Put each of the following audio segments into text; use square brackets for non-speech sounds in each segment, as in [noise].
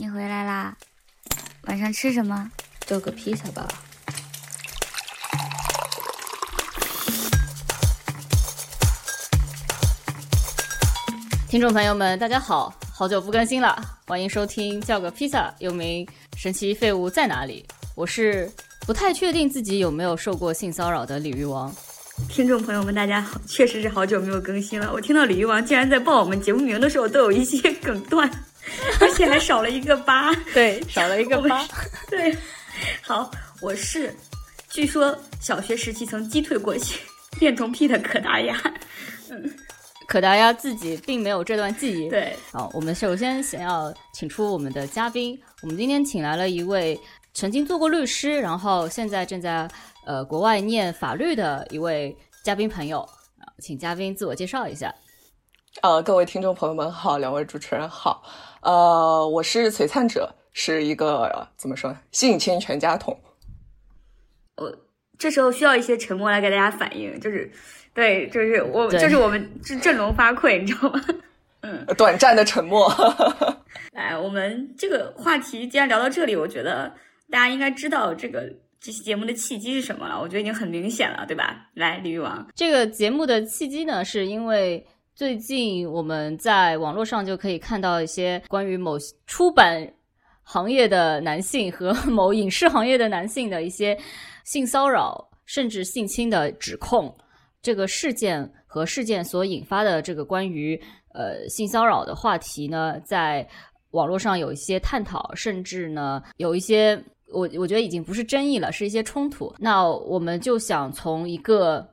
你回来啦？晚上吃什么？做个披萨吧。听众朋友们，大家好，好久不更新了，欢迎收听叫个披萨，又名神奇废物在哪里？我是不太确定自己有没有受过性骚扰的鲤鱼王。听众朋友们，大家好，确实是好久没有更新了。我听到鲤鱼王竟然在报我们节目名的时候都有一些 [laughs] 梗断，而且还少了一个八。[laughs] 对，少了一个八。对，好，我是据说小学时期曾击退过恋童癖的可达鸭。嗯，可达鸭自己并没有这段记忆。对，好，我们首先想要请出我们的嘉宾，我们今天请来了一位曾经做过律师，然后现在正在。呃，国外念法律的一位嘉宾朋友啊，请嘉宾自我介绍一下。呃，各位听众朋友们好，两位主持人好。呃，我是璀璨者，是一个怎么说性侵全家桶。我这时候需要一些沉默来给大家反应，就是对，就是我，就是我们阵阵容发聩，你知道吗？[laughs] 嗯，短暂的沉默。来，我们这个话题既然聊到这里，我觉得大家应该知道这个。这期节目的契机是什么了？我觉得已经很明显了，对吧？来，李玉王，这个节目的契机呢，是因为最近我们在网络上就可以看到一些关于某出版行业的男性和 [laughs] 某影视行业的男性的一些性骚扰甚至性侵的指控。这个事件和事件所引发的这个关于呃性骚扰的话题呢，在网络上有一些探讨，甚至呢有一些。我我觉得已经不是争议了，是一些冲突。那我们就想从一个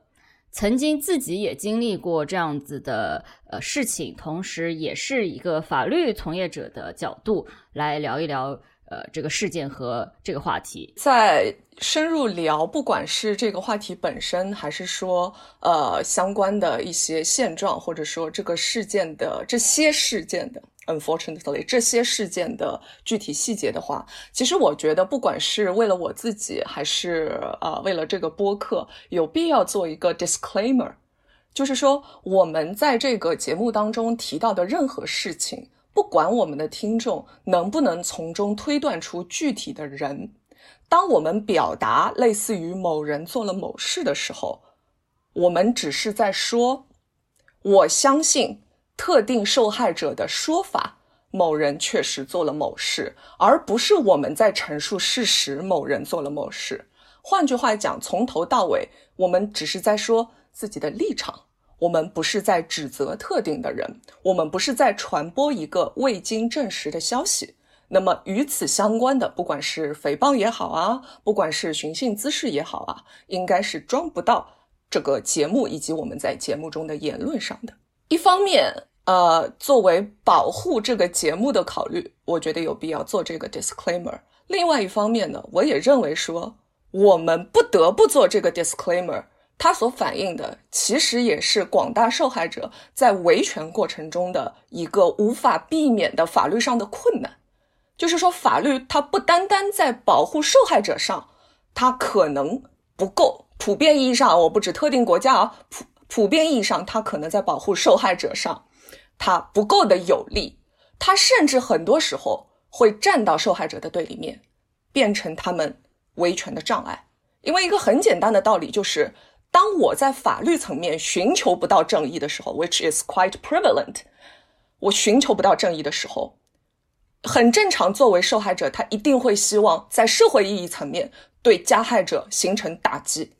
曾经自己也经历过这样子的呃事情，同时也是一个法律从业者的角度来聊一聊呃这个事件和这个话题。在深入聊，不管是这个话题本身，还是说呃相关的一些现状，或者说这个事件的这些事件的。Unfortunately，这些事件的具体细节的话，其实我觉得，不管是为了我自己，还是呃为了这个播客，有必要做一个 disclaimer，就是说，我们在这个节目当中提到的任何事情，不管我们的听众能不能从中推断出具体的人，当我们表达类似于某人做了某事的时候，我们只是在说，我相信。特定受害者的说法，某人确实做了某事，而不是我们在陈述事实，某人做了某事。换句话讲，从头到尾，我们只是在说自己的立场，我们不是在指责特定的人，我们不是在传播一个未经证实的消息。那么与此相关的，不管是诽谤也好啊，不管是寻衅滋事也好啊，应该是装不到这个节目以及我们在节目中的言论上的。一方面，呃，作为保护这个节目的考虑，我觉得有必要做这个 disclaimer。另外一方面呢，我也认为说，我们不得不做这个 disclaimer，它所反映的其实也是广大受害者在维权过程中的一个无法避免的法律上的困难。就是说，法律它不单单在保护受害者上，它可能不够。普遍意义上，我不指特定国家啊。普普遍意义上，它可能在保护受害者上，它不够的有力，它甚至很多时候会站到受害者的对立面，变成他们维权的障碍。因为一个很简单的道理就是，当我在法律层面寻求不到正义的时候，which is quite prevalent，我寻求不到正义的时候，很正常。作为受害者，他一定会希望在社会意义层面对加害者形成打击，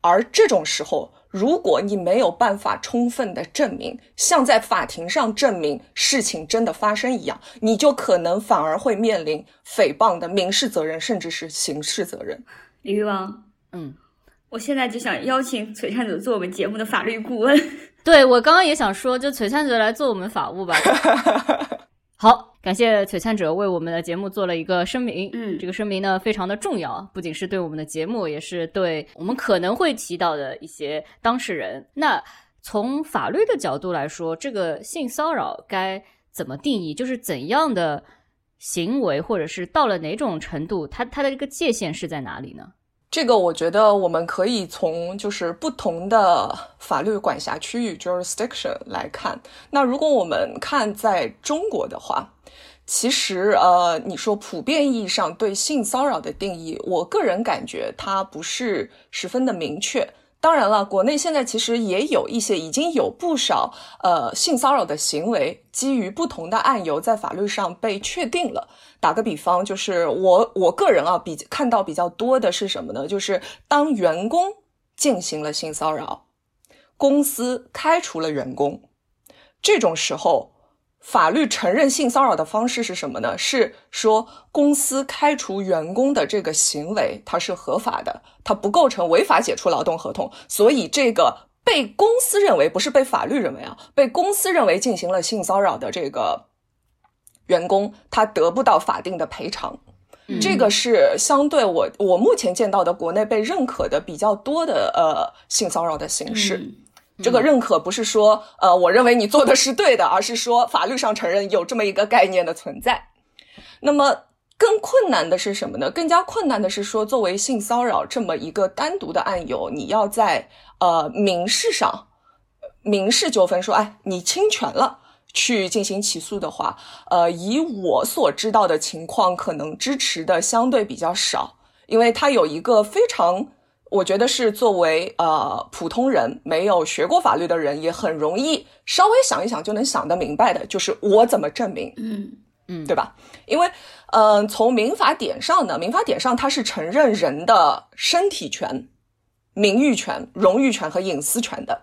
而这种时候。如果你没有办法充分的证明，像在法庭上证明事情真的发生一样，你就可能反而会面临诽谤的民事责任，甚至是刑事责任。李玉王，嗯，我现在就想邀请璀璨者做我们节目的法律顾问。[laughs] 对我刚刚也想说，就璀璨者来做我们法务吧。好。感谢璀璨者为我们的节目做了一个声明，嗯，这个声明呢非常的重要，不仅是对我们的节目，也是对我们可能会提到的一些当事人。那从法律的角度来说，这个性骚扰该怎么定义？就是怎样的行为，或者是到了哪种程度，它它的这个界限是在哪里呢？这个我觉得我们可以从就是不同的法律管辖区域 jurisdiction 来看。那如果我们看在中国的话，其实呃，你说普遍意义上对性骚扰的定义，我个人感觉它不是十分的明确。当然了，国内现在其实也有一些，已经有不少呃性骚扰的行为，基于不同的案由，在法律上被确定了。打个比方，就是我我个人啊，比看到比较多的是什么呢？就是当员工进行了性骚扰，公司开除了员工，这种时候。法律承认性骚扰的方式是什么呢？是说公司开除员工的这个行为它是合法的，它不构成违法解除劳动合同。所以这个被公司认为不是被法律认为啊，被公司认为进行了性骚扰的这个员工，他得不到法定的赔偿。这个是相对我我目前见到的国内被认可的比较多的呃性骚扰的形式。这个认可不是说，呃，我认为你做的是对的，而是说法律上承认有这么一个概念的存在。那么更困难的是什么呢？更加困难的是说，作为性骚扰这么一个单独的案由，你要在呃民事上，民事纠纷说，哎，你侵权了，去进行起诉的话，呃，以我所知道的情况，可能支持的相对比较少，因为它有一个非常。我觉得是作为呃普通人没有学过法律的人，也很容易稍微想一想就能想得明白的，就是我怎么证明，嗯嗯，对吧？因为嗯，从民法典上呢，民法典上它是承认人的身体权、名誉权、荣誉权和隐私权的。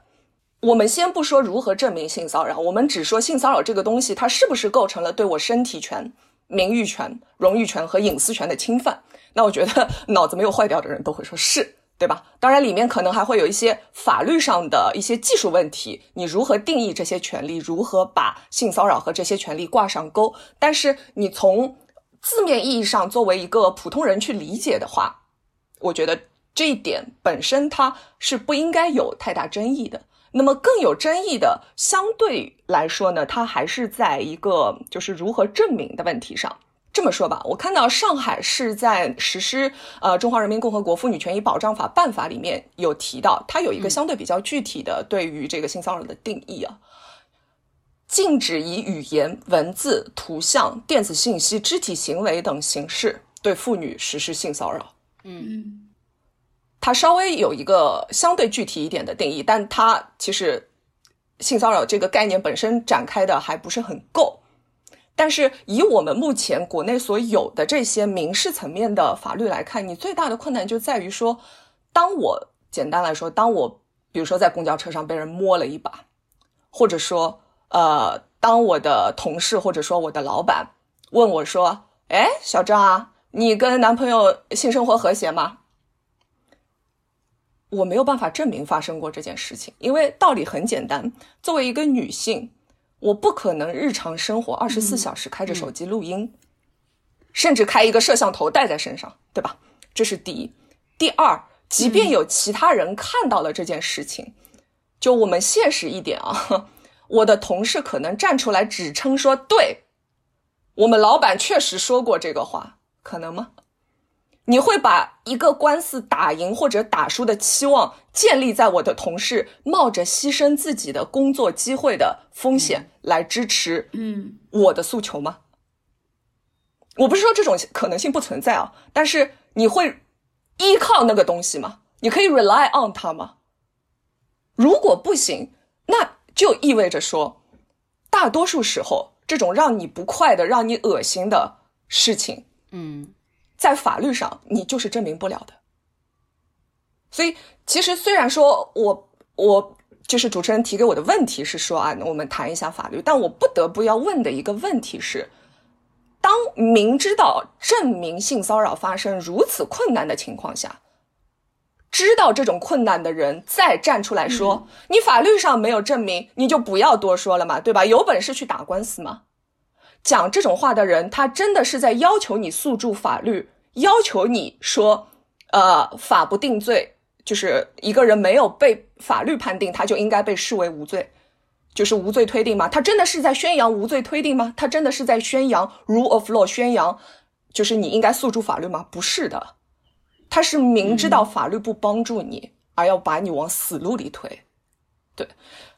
我们先不说如何证明性骚扰，我们只说性骚扰这个东西，它是不是构成了对我身体权、名誉权、荣誉权和隐私权的侵犯？那我觉得脑子没有坏掉的人都会说是。对吧？当然，里面可能还会有一些法律上的一些技术问题，你如何定义这些权利，如何把性骚扰和这些权利挂上钩？但是你从字面意义上作为一个普通人去理解的话，我觉得这一点本身它是不应该有太大争议的。那么更有争议的，相对来说呢，它还是在一个就是如何证明的问题上。这么说吧，我看到上海市在实施呃《中华人民共和国妇女权益保障法》办法里面有提到，它有一个相对比较具体的对于这个性骚扰的定义啊，禁止以语言、文字、图像、电子信息、肢体行为等形式对妇女实施性骚扰。嗯，它稍微有一个相对具体一点的定义，但它其实性骚扰这个概念本身展开的还不是很够。但是以我们目前国内所有的这些民事层面的法律来看，你最大的困难就在于说，当我简单来说，当我比如说在公交车上被人摸了一把，或者说呃，当我的同事或者说我的老板问我说：“哎，小张啊，你跟男朋友性生活和谐吗？”我没有办法证明发生过这件事情，因为道理很简单，作为一个女性。我不可能日常生活二十四小时开着手机录音，甚至开一个摄像头带在身上，对吧？这是第一。第二，即便有其他人看到了这件事情，就我们现实一点啊，我的同事可能站出来指称说，对我们老板确实说过这个话，可能吗？你会把一个官司打赢或者打输的期望建立在我的同事冒着牺牲自己的工作机会的风险来支持，嗯，我的诉求吗？我不是说这种可能性不存在啊，但是你会依靠那个东西吗？你可以 rely on 它吗？如果不行，那就意味着说，大多数时候这种让你不快的、让你恶心的事情，嗯。在法律上，你就是证明不了的。所以，其实虽然说我我就是主持人提给我的问题是说啊，我们谈一下法律，但我不得不要问的一个问题是：当明知道证明性骚扰发生如此困难的情况下，知道这种困难的人再站出来说你法律上没有证明，你就不要多说了嘛，对吧？有本事去打官司嘛。讲这种话的人，他真的是在要求你诉诸法律，要求你说，呃，法不定罪，就是一个人没有被法律判定，他就应该被视为无罪，就是无罪推定吗？他真的是在宣扬无罪推定吗？他真的是在宣扬 rule of law，宣扬就是你应该诉诸法律吗？不是的，他是明知道法律不帮助你，而要把你往死路里推。对，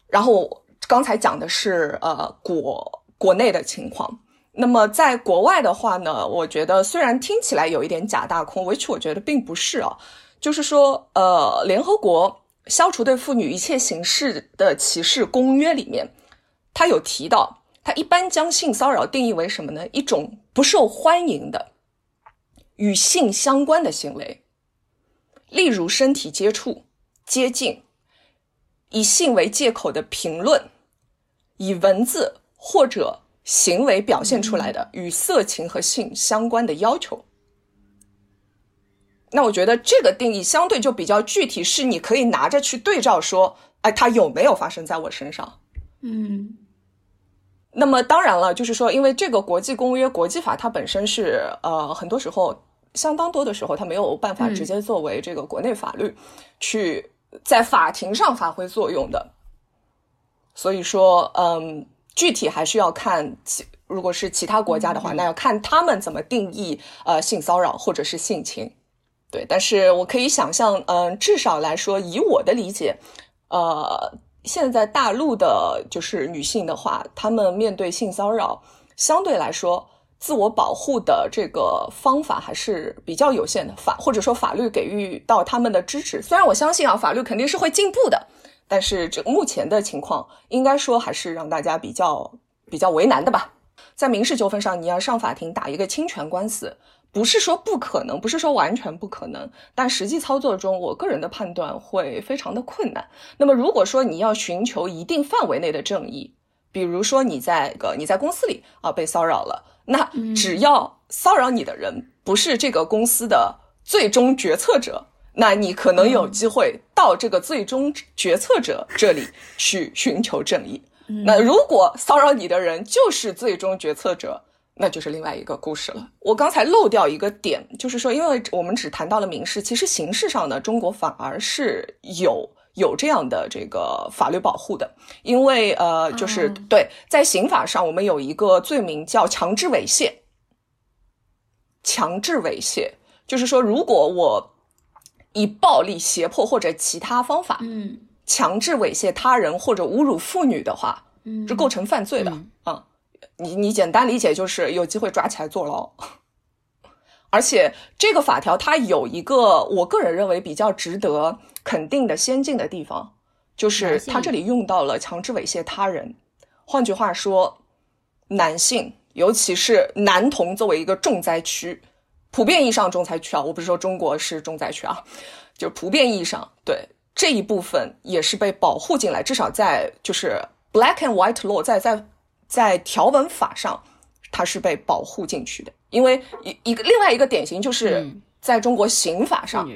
然后刚才讲的是呃果。国内的情况，那么在国外的话呢，我觉得虽然听起来有一点假大空，which 我觉得并不是啊，就是说，呃，联合国消除对妇女一切形式的歧视公约里面，它有提到，它一般将性骚扰定义为什么呢？一种不受欢迎的与性相关的行为，例如身体接触、接近，以性为借口的评论，以文字或者。行为表现出来的与色情和性相关的要求，那我觉得这个定义相对就比较具体，是你可以拿着去对照说，哎，它有没有发生在我身上？嗯。那么当然了，就是说，因为这个国际公约、国际法，它本身是呃，很多时候相当多的时候，它没有办法直接作为这个国内法律去在法庭上发挥作用的。所以说，嗯。具体还是要看其，如果是其他国家的话，那要看他们怎么定义呃性骚扰或者是性侵，对。但是我可以想象，嗯，至少来说，以我的理解，呃，现在大陆的就是女性的话，她们面对性骚扰，相对来说，自我保护的这个方法还是比较有限的，法或者说法律给予到他们的支持。虽然我相信啊，法律肯定是会进步的。但是这目前的情况，应该说还是让大家比较比较为难的吧。在民事纠纷上，你要上法庭打一个侵权官司，不是说不可能，不是说完全不可能，但实际操作中，我个人的判断会非常的困难。那么，如果说你要寻求一定范围内的正义，比如说你在个你在公司里啊被骚扰了，那只要骚扰你的人不是这个公司的最终决策者。那你可能有机会到这个最终决策者这里去寻求正义。那如果骚扰你的人就是最终决策者，那就是另外一个故事了。我刚才漏掉一个点，就是说，因为我们只谈到了民事，其实刑事上呢，中国反而是有有这样的这个法律保护的。因为呃，就是对，在刑法上，我们有一个罪名叫强制猥亵。强制猥亵就是说，如果我以暴力、胁迫或者其他方法，嗯，强制猥亵他人或者侮辱妇女的话，嗯，是构成犯罪的啊。你你简单理解就是有机会抓起来坐牢。而且这个法条它有一个我个人认为比较值得肯定的先进的地方，就是它这里用到了强制猥亵他人。换句话说，男性尤其是男童作为一个重灾区。普遍意义上重灾区啊，我不是说中国是重灾区啊，就普遍意义上对这一部分也是被保护进来，至少在就是 black and white law 在在在条文法上它是被保护进去的，因为一一个另外一个典型就是在中国刑法上，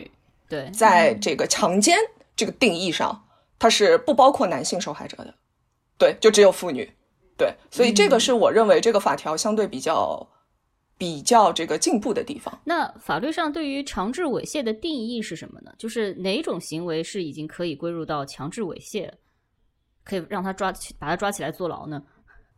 对，在这个强奸这个定义上，它是不包括男性受害者的，对，就只有妇女，对，所以这个是我认为这个法条相对比较。比较这个进步的地方。那法律上对于强制猥亵的定义是什么呢？就是哪种行为是已经可以归入到强制猥亵，可以让他抓把他抓起来坐牢呢？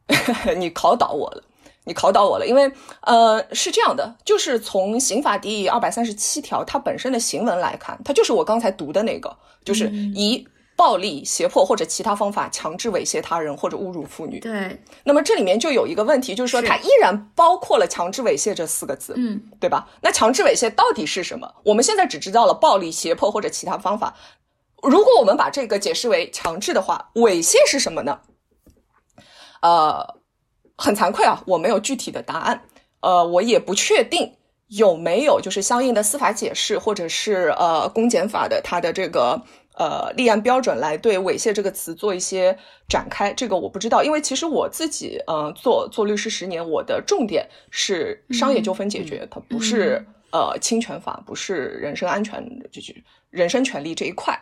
[laughs] 你考倒我了，你考倒我了。因为呃是这样的，就是从刑法第二百三十七条它本身的行文来看，它就是我刚才读的那个，就是以。暴力、胁迫或者其他方法强制猥亵他人或者侮辱妇女。对，那么这里面就有一个问题，就是说它依然包括了强制猥亵这四个字，嗯，对吧？那强制猥亵到底是什么？我们现在只知道了暴力、胁迫或者其他方法。如果我们把这个解释为强制的话，猥亵是什么呢？呃，很惭愧啊，我没有具体的答案。呃，我也不确定有没有就是相应的司法解释，或者是呃公检法的它的这个。呃，立案标准来对猥亵这个词做一些展开，这个我不知道，因为其实我自己，嗯，做做律师十年，我的重点是商业纠纷解决，它不是呃侵权法，不是人身安全，就是人身权利这一块。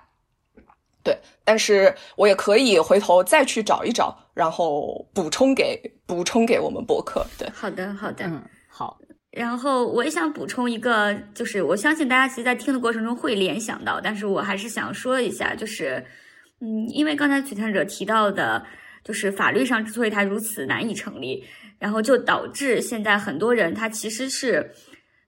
对，但是我也可以回头再去找一找，然后补充给补充给我们博客。对，好的，好的，嗯，好。然后我也想补充一个，就是我相信大家其实，在听的过程中会联想到，但是我还是想说一下，就是，嗯，因为刚才璀璨者提到的，就是法律上之所以它如此难以成立，然后就导致现在很多人他其实是，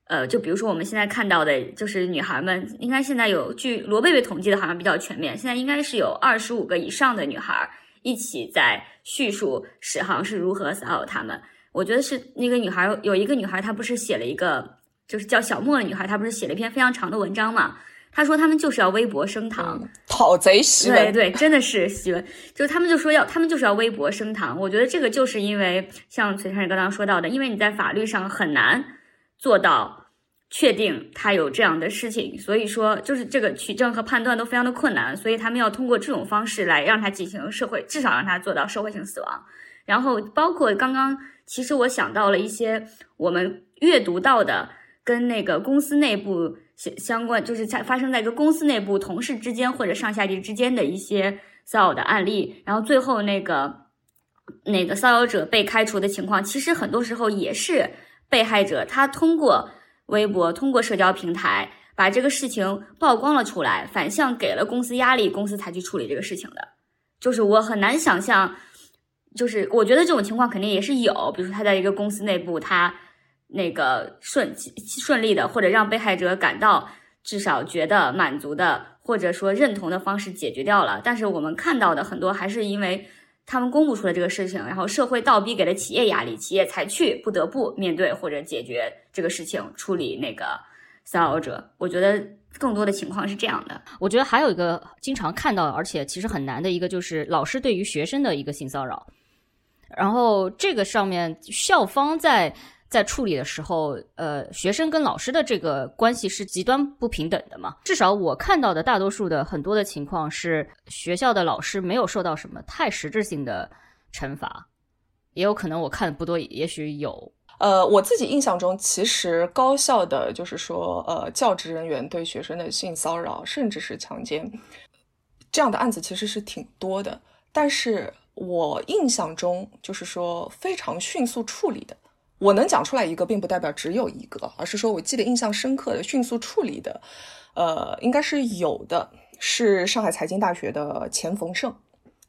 呃，就比如说我们现在看到的，就是女孩们，应该现在有据罗贝贝统计的，好像比较全面，现在应该是有二十五个以上的女孩一起在叙述史航是如何骚扰他们。我觉得是那个女孩有一个女孩，她不是写了一个就是叫小莫的女孩，她不是写了一篇非常长的文章嘛？她说他们就是要微博升堂，讨贼檄文。对对，真的是檄文，就是他们就说要他们就是要微博升堂。我觉得这个就是因为像崔先生刚刚说到的，因为你在法律上很难做到确定他有这样的事情，所以说就是这个取证和判断都非常的困难，所以他们要通过这种方式来让他进行社会，至少让他做到社会性死亡。然后包括刚刚，其实我想到了一些我们阅读到的跟那个公司内部相相关，就是在发生在一个公司内部同事之间或者上下级之间的一些骚扰的案例。然后最后那个那个骚扰者被开除的情况，其实很多时候也是被害者他通过微博、通过社交平台把这个事情曝光了出来，反向给了公司压力，公司才去处理这个事情的。就是我很难想象。就是我觉得这种情况肯定也是有，比如说他在一个公司内部，他那个顺顺利的，或者让被害者感到至少觉得满足的，或者说认同的方式解决掉了。但是我们看到的很多还是因为他们公布出了这个事情，然后社会倒逼给了企业压力，企业才去不得不面对或者解决这个事情，处理那个骚扰者。我觉得更多的情况是这样的。我觉得还有一个经常看到，而且其实很难的一个，就是老师对于学生的一个性骚扰。然后这个上面校方在在处理的时候，呃，学生跟老师的这个关系是极端不平等的嘛？至少我看到的大多数的很多的情况是，学校的老师没有受到什么太实质性的惩罚，也有可能我看的不多，也许有。呃，我自己印象中，其实高校的就是说，呃，教职人员对学生的性骚扰，甚至是强奸这样的案子，其实是挺多的，但是。我印象中就是说非常迅速处理的，我能讲出来一个，并不代表只有一个，而是说我记得印象深刻的迅速处理的，呃，应该是有的，是上海财经大学的钱逢胜，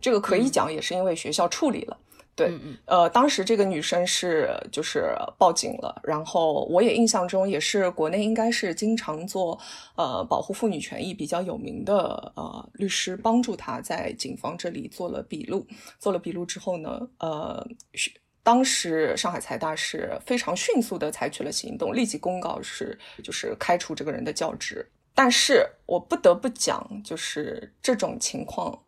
这个可以讲也是因为学校处理了。对，嗯呃，当时这个女生是就是报警了，然后我也印象中也是国内应该是经常做呃保护妇女权益比较有名的呃律师，帮助她在警方这里做了笔录，做了笔录之后呢，呃，当时上海财大是非常迅速的采取了行动，立即公告是就是开除这个人的教职，但是我不得不讲，就是这种情况。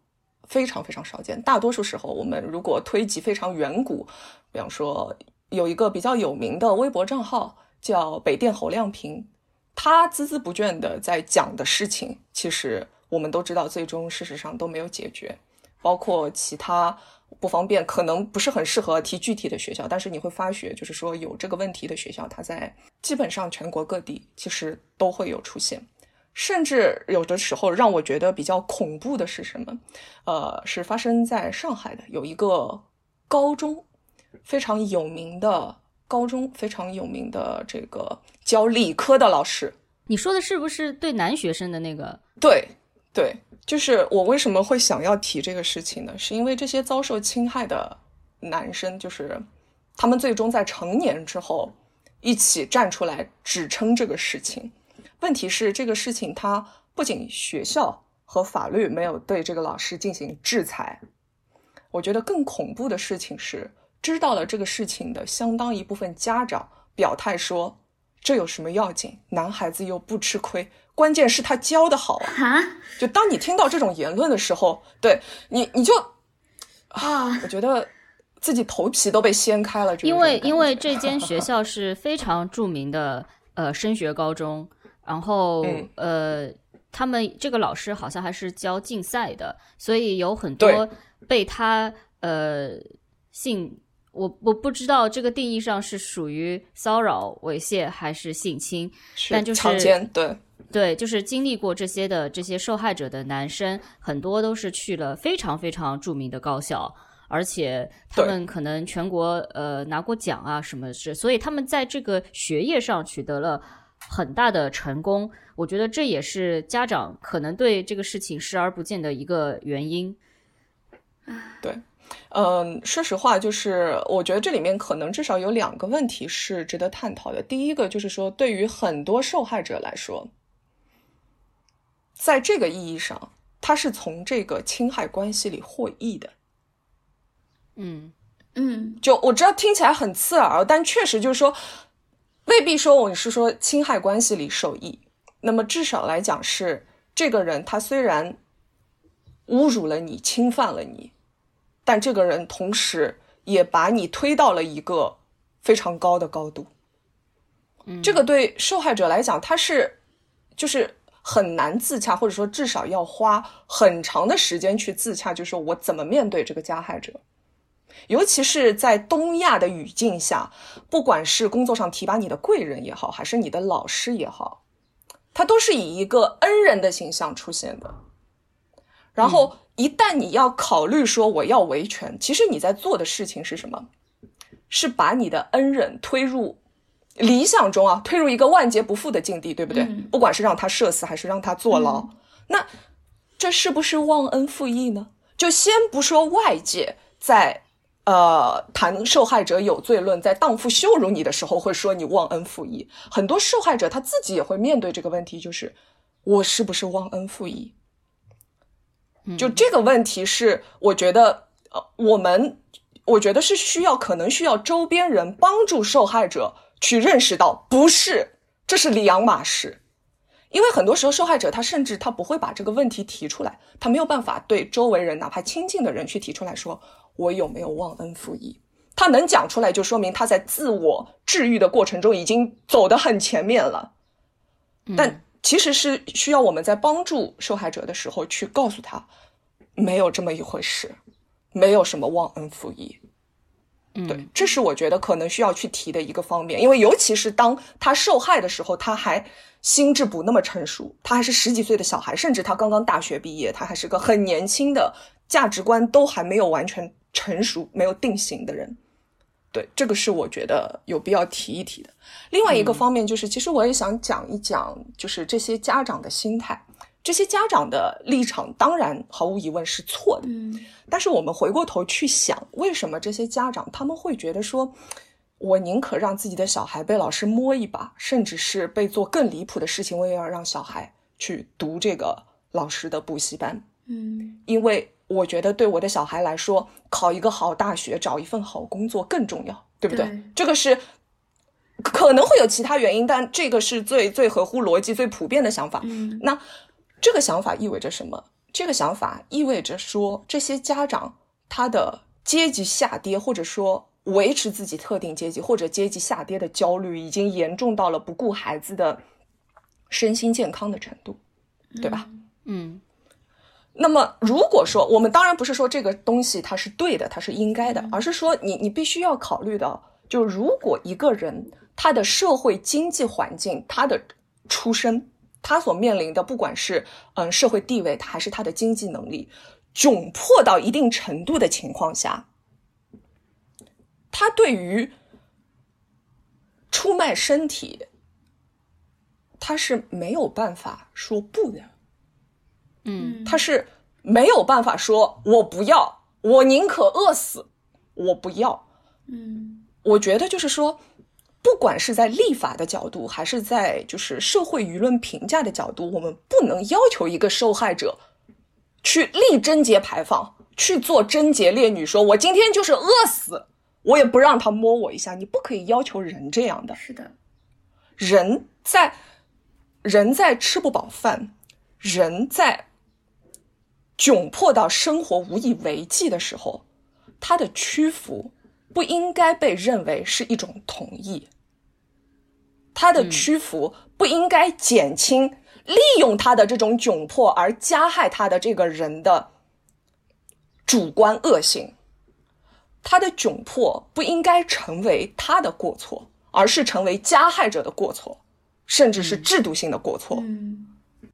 非常非常少见，大多数时候，我们如果推及非常远古，比方说有一个比较有名的微博账号叫北电侯亮平，他孜孜不倦的在讲的事情，其实我们都知道，最终事实上都没有解决。包括其他不方便，可能不是很适合提具体的学校，但是你会发觉，就是说有这个问题的学校，它在基本上全国各地其实都会有出现。甚至有的时候让我觉得比较恐怖的是什么？呃，是发生在上海的有一个高中，非常有名的高中，非常有名的这个教理科的老师。你说的是不是对男学生的那个？对，对，就是我为什么会想要提这个事情呢？是因为这些遭受侵害的男生，就是他们最终在成年之后一起站出来指称这个事情。问题是这个事情，他不仅学校和法律没有对这个老师进行制裁，我觉得更恐怖的事情是，知道了这个事情的相当一部分家长表态说，这有什么要紧？男孩子又不吃亏，关键是他教的好啊！[laughs] 就当你听到这种言论的时候，对你你就啊，我觉得自己头皮都被掀开了。因为因为这间 [laughs] 学校是非常著名的呃升学高中。然后，呃，他们这个老师好像还是教竞赛的，所以有很多被他呃性，我我不知道这个定义上是属于骚扰、猥亵还是性侵，但就是强奸，对对，就是经历过这些的这些受害者的男生，很多都是去了非常非常著名的高校，而且他们可能全国呃拿过奖啊什么是，所以他们在这个学业上取得了。很大的成功，我觉得这也是家长可能对这个事情视而不见的一个原因。对，嗯，说实话，就是我觉得这里面可能至少有两个问题是值得探讨的。第一个就是说，对于很多受害者来说，在这个意义上，他是从这个侵害关系里获益的。嗯，嗯就我知道听起来很刺耳，但确实就是说，未必说我是说侵害关系里受益，那么至少来讲是这个人他虽然侮辱了你、侵犯了你，但这个人同时也把你推到了一个非常高的高度。这个对受害者来讲，他是就是很难自洽，或者说至少要花很长的时间去自洽，就是我怎么面对这个加害者。尤其是在东亚的语境下，不管是工作上提拔你的贵人也好，还是你的老师也好，他都是以一个恩人的形象出现的。然后，一旦你要考虑说我要维权，其实你在做的事情是什么？是把你的恩人推入理想中啊，推入一个万劫不复的境地，对不对？嗯不管是让他社死还是让他坐牢，那这是不是忘恩负义呢？就先不说外界在呃谈受害者有罪论，在荡妇羞辱你的时候会说你忘恩负义，很多受害者他自己也会面对这个问题，就是我是不是忘恩负义？就这个问题是，我觉得呃，我们我觉得是需要，可能需要周边人帮助受害者去认识到，不是，这是两码事。因为很多时候，受害者他甚至他不会把这个问题提出来，他没有办法对周围人，哪怕亲近的人去提出来说，我有没有忘恩负义？他能讲出来，就说明他在自我治愈的过程中已经走得很前面了。但其实是需要我们在帮助受害者的时候去告诉他，没有这么一回事，没有什么忘恩负义。对，这是我觉得可能需要去提的一个方面，因为尤其是当他受害的时候，他还心智不那么成熟，他还是十几岁的小孩，甚至他刚刚大学毕业，他还是个很年轻的，价值观都还没有完全成熟、没有定型的人。对，这个是我觉得有必要提一提的。另外一个方面就是，其实我也想讲一讲，就是这些家长的心态。这些家长的立场当然毫无疑问是错的，嗯但是我们回过头去想，为什么这些家长他们会觉得说，我宁可让自己的小孩被老师摸一把，甚至是被做更离谱的事情，我也要让小孩去读这个老师的补习班，嗯因为我觉得对我的小孩来说，考一个好大学，找一份好工作更重要，对不对？对这个是可能会有其他原因，但这个是最最合乎逻辑、最普遍的想法。嗯那这个想法意味着什么？这个想法意味着说，这些家长他的阶级下跌，或者说维持自己特定阶级或者阶级下跌的焦虑，已经严重到了不顾孩子的身心健康的程度，对吧？嗯那么，如果说我们当然不是说这个东西它是对的，它是应该的，而是说你你必须要考虑到，就如果一个人他的社会经济环境、他的出身、他所面临的，不管是嗯社会地位，还是他的经济能力窘迫到一定程度的情况下，他对于出卖身体，他是没有办法说不的。嗯他是没有办法说我不要，我宁可饿死，我不要。嗯我觉得就是说，不管是在立法的角度，还是在就是社会舆论评价的角度，我们不能要求一个受害者去立贞节牌坊，去做贞洁烈女，说我今天就是饿死，我也不让他摸我一下。你不可以要求人这样的。是的，人在人在吃不饱饭，人在窘迫到生活无以为继的时候，他的屈服不应该被认为是一种同意，他的屈服不应该减轻利用他的这种窘迫而加害他的这个人的主观恶性。他的窘迫不应该成为他的过错，而是成为加害者的过错，甚至是制度性的过错。嗯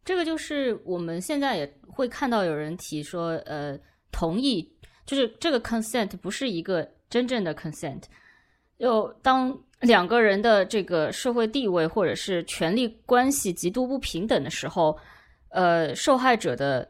这个就是我们现在也会看到有人提说，呃，同意，就是这个 consent 不是一个真正的 consent。就当两个人的这个社会地位或者是权力关系极度不平等的时候，呃，受害者的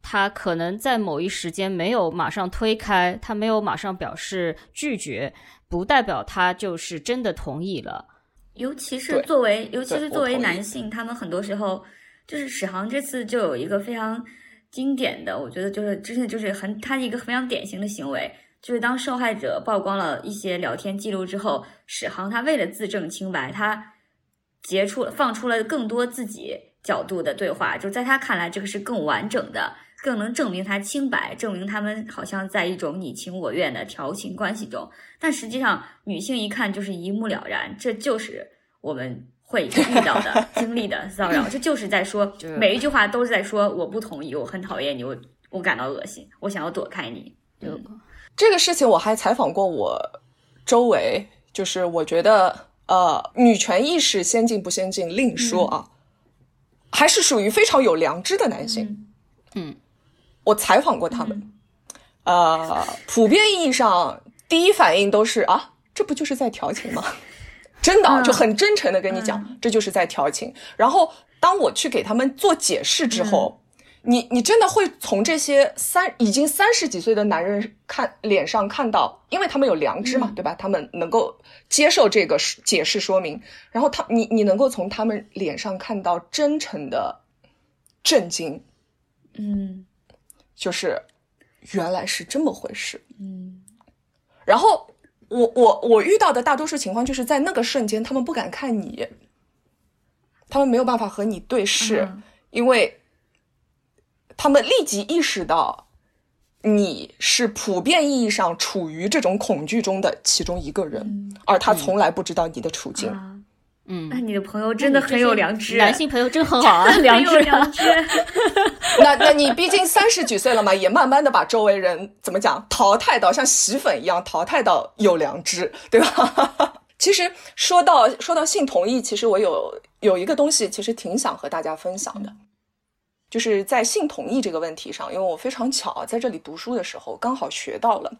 他可能在某一时间没有马上推开，他没有马上表示拒绝，不代表他就是真的同意了。尤其是作为，尤其是作为男性，他们很多时候就是史航这次就有一个非常经典的，我觉得就是之前就是很他一个非常典型的行为，就是当受害者曝光了一些聊天记录之后，史航他为了自证清白，他截出放出了更多自己角度的对话，就在他看来，这个是更完整的，更能证明他清白，证明他们好像在一种你情我愿的调情关系中。但实际上，女性一看就是一目了然，这就是我们会 [laughs] 遇到的、经历的骚扰，这就是在说每一句话都是在说我不同意，我很讨厌你，我我感到恶心，我想要躲开你。就这个事情我还采访过我周围，就是我觉得呃，女权意识先进不先进另说啊，还是属于非常有良知的男性。嗯，我采访过他们，呃，普遍意义上第一反应都是啊，这不就是在调情吗？真的啊就很真诚的跟你讲，这就是在调情。然后当我去给他们做解释之后，你你真的会从这些三已经三十几岁的男人看脸上看到，因为他们有良知嘛，对吧？他们能够接受这个解释说明，然后他你你能够从他们脸上看到真诚的震惊，嗯。就是原来是这么回事。嗯。然后我我我遇到的大多数情况就是在那个瞬间，他们不敢看你，他们没有办法和你对视，嗯。因为他们立即意识到你是普遍意义上处于这种恐惧中的其中一个人，而他从来不知道你的处境。啊，嗯那，你的朋友真的很有良知，男性朋友真很好啊，良知有良知。[laughs] 那那你毕竟三十几岁了嘛，也慢慢的把周围人怎么讲淘汰到像洗粉一样淘汰到有良知，对吧？[laughs] 其实说到说到性同意，其实我有有一个东西，其实挺想和大家分享的，就是在性同意这个问题上，因为我非常巧在这里读书的时候刚好学到了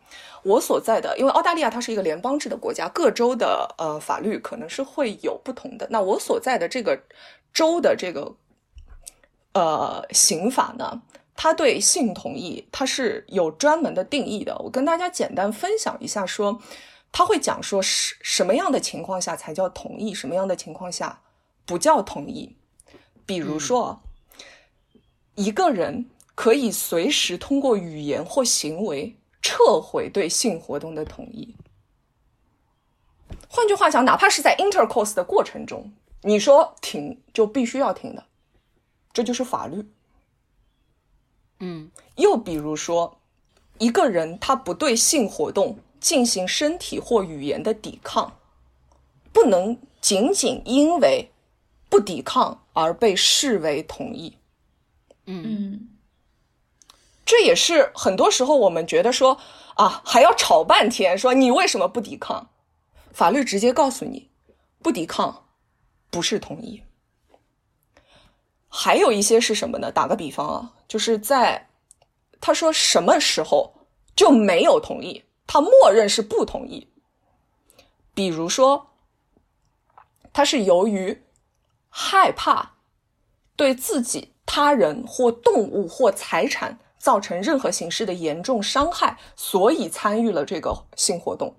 我所在的，因为澳大利亚它是一个联邦制的国家，各州的呃法律可能是会有不同的。那我所在的这个州的这个呃刑法呢，它对性同意它是有专门的定义的。我跟大家简单分享一下说，他会讲说什什么样的情况下才叫同意，什么样的情况下不叫同意。比如说，一个人可以随时通过语言或行为撤回对性活动的同意。换句话讲，哪怕是在 intercourse 的过程中，你说停就必须要停的，这就是法律。嗯又比如说，一个人他不对性活动进行身体或语言的抵抗，不能仅仅因为不抵抗而被视为同意。嗯这也是很多时候我们觉得说啊，还要吵半天，说你为什么不抵抗？法律直接告诉你，不抵抗不是同意。还有一些是什么呢？打个比方啊，就是在他说什么时候就没有同意，他默认是不同意。比如说，他是由于害怕对自己、他人或动物或财产造成任何形式的严重伤害，所以参与了这个性活动，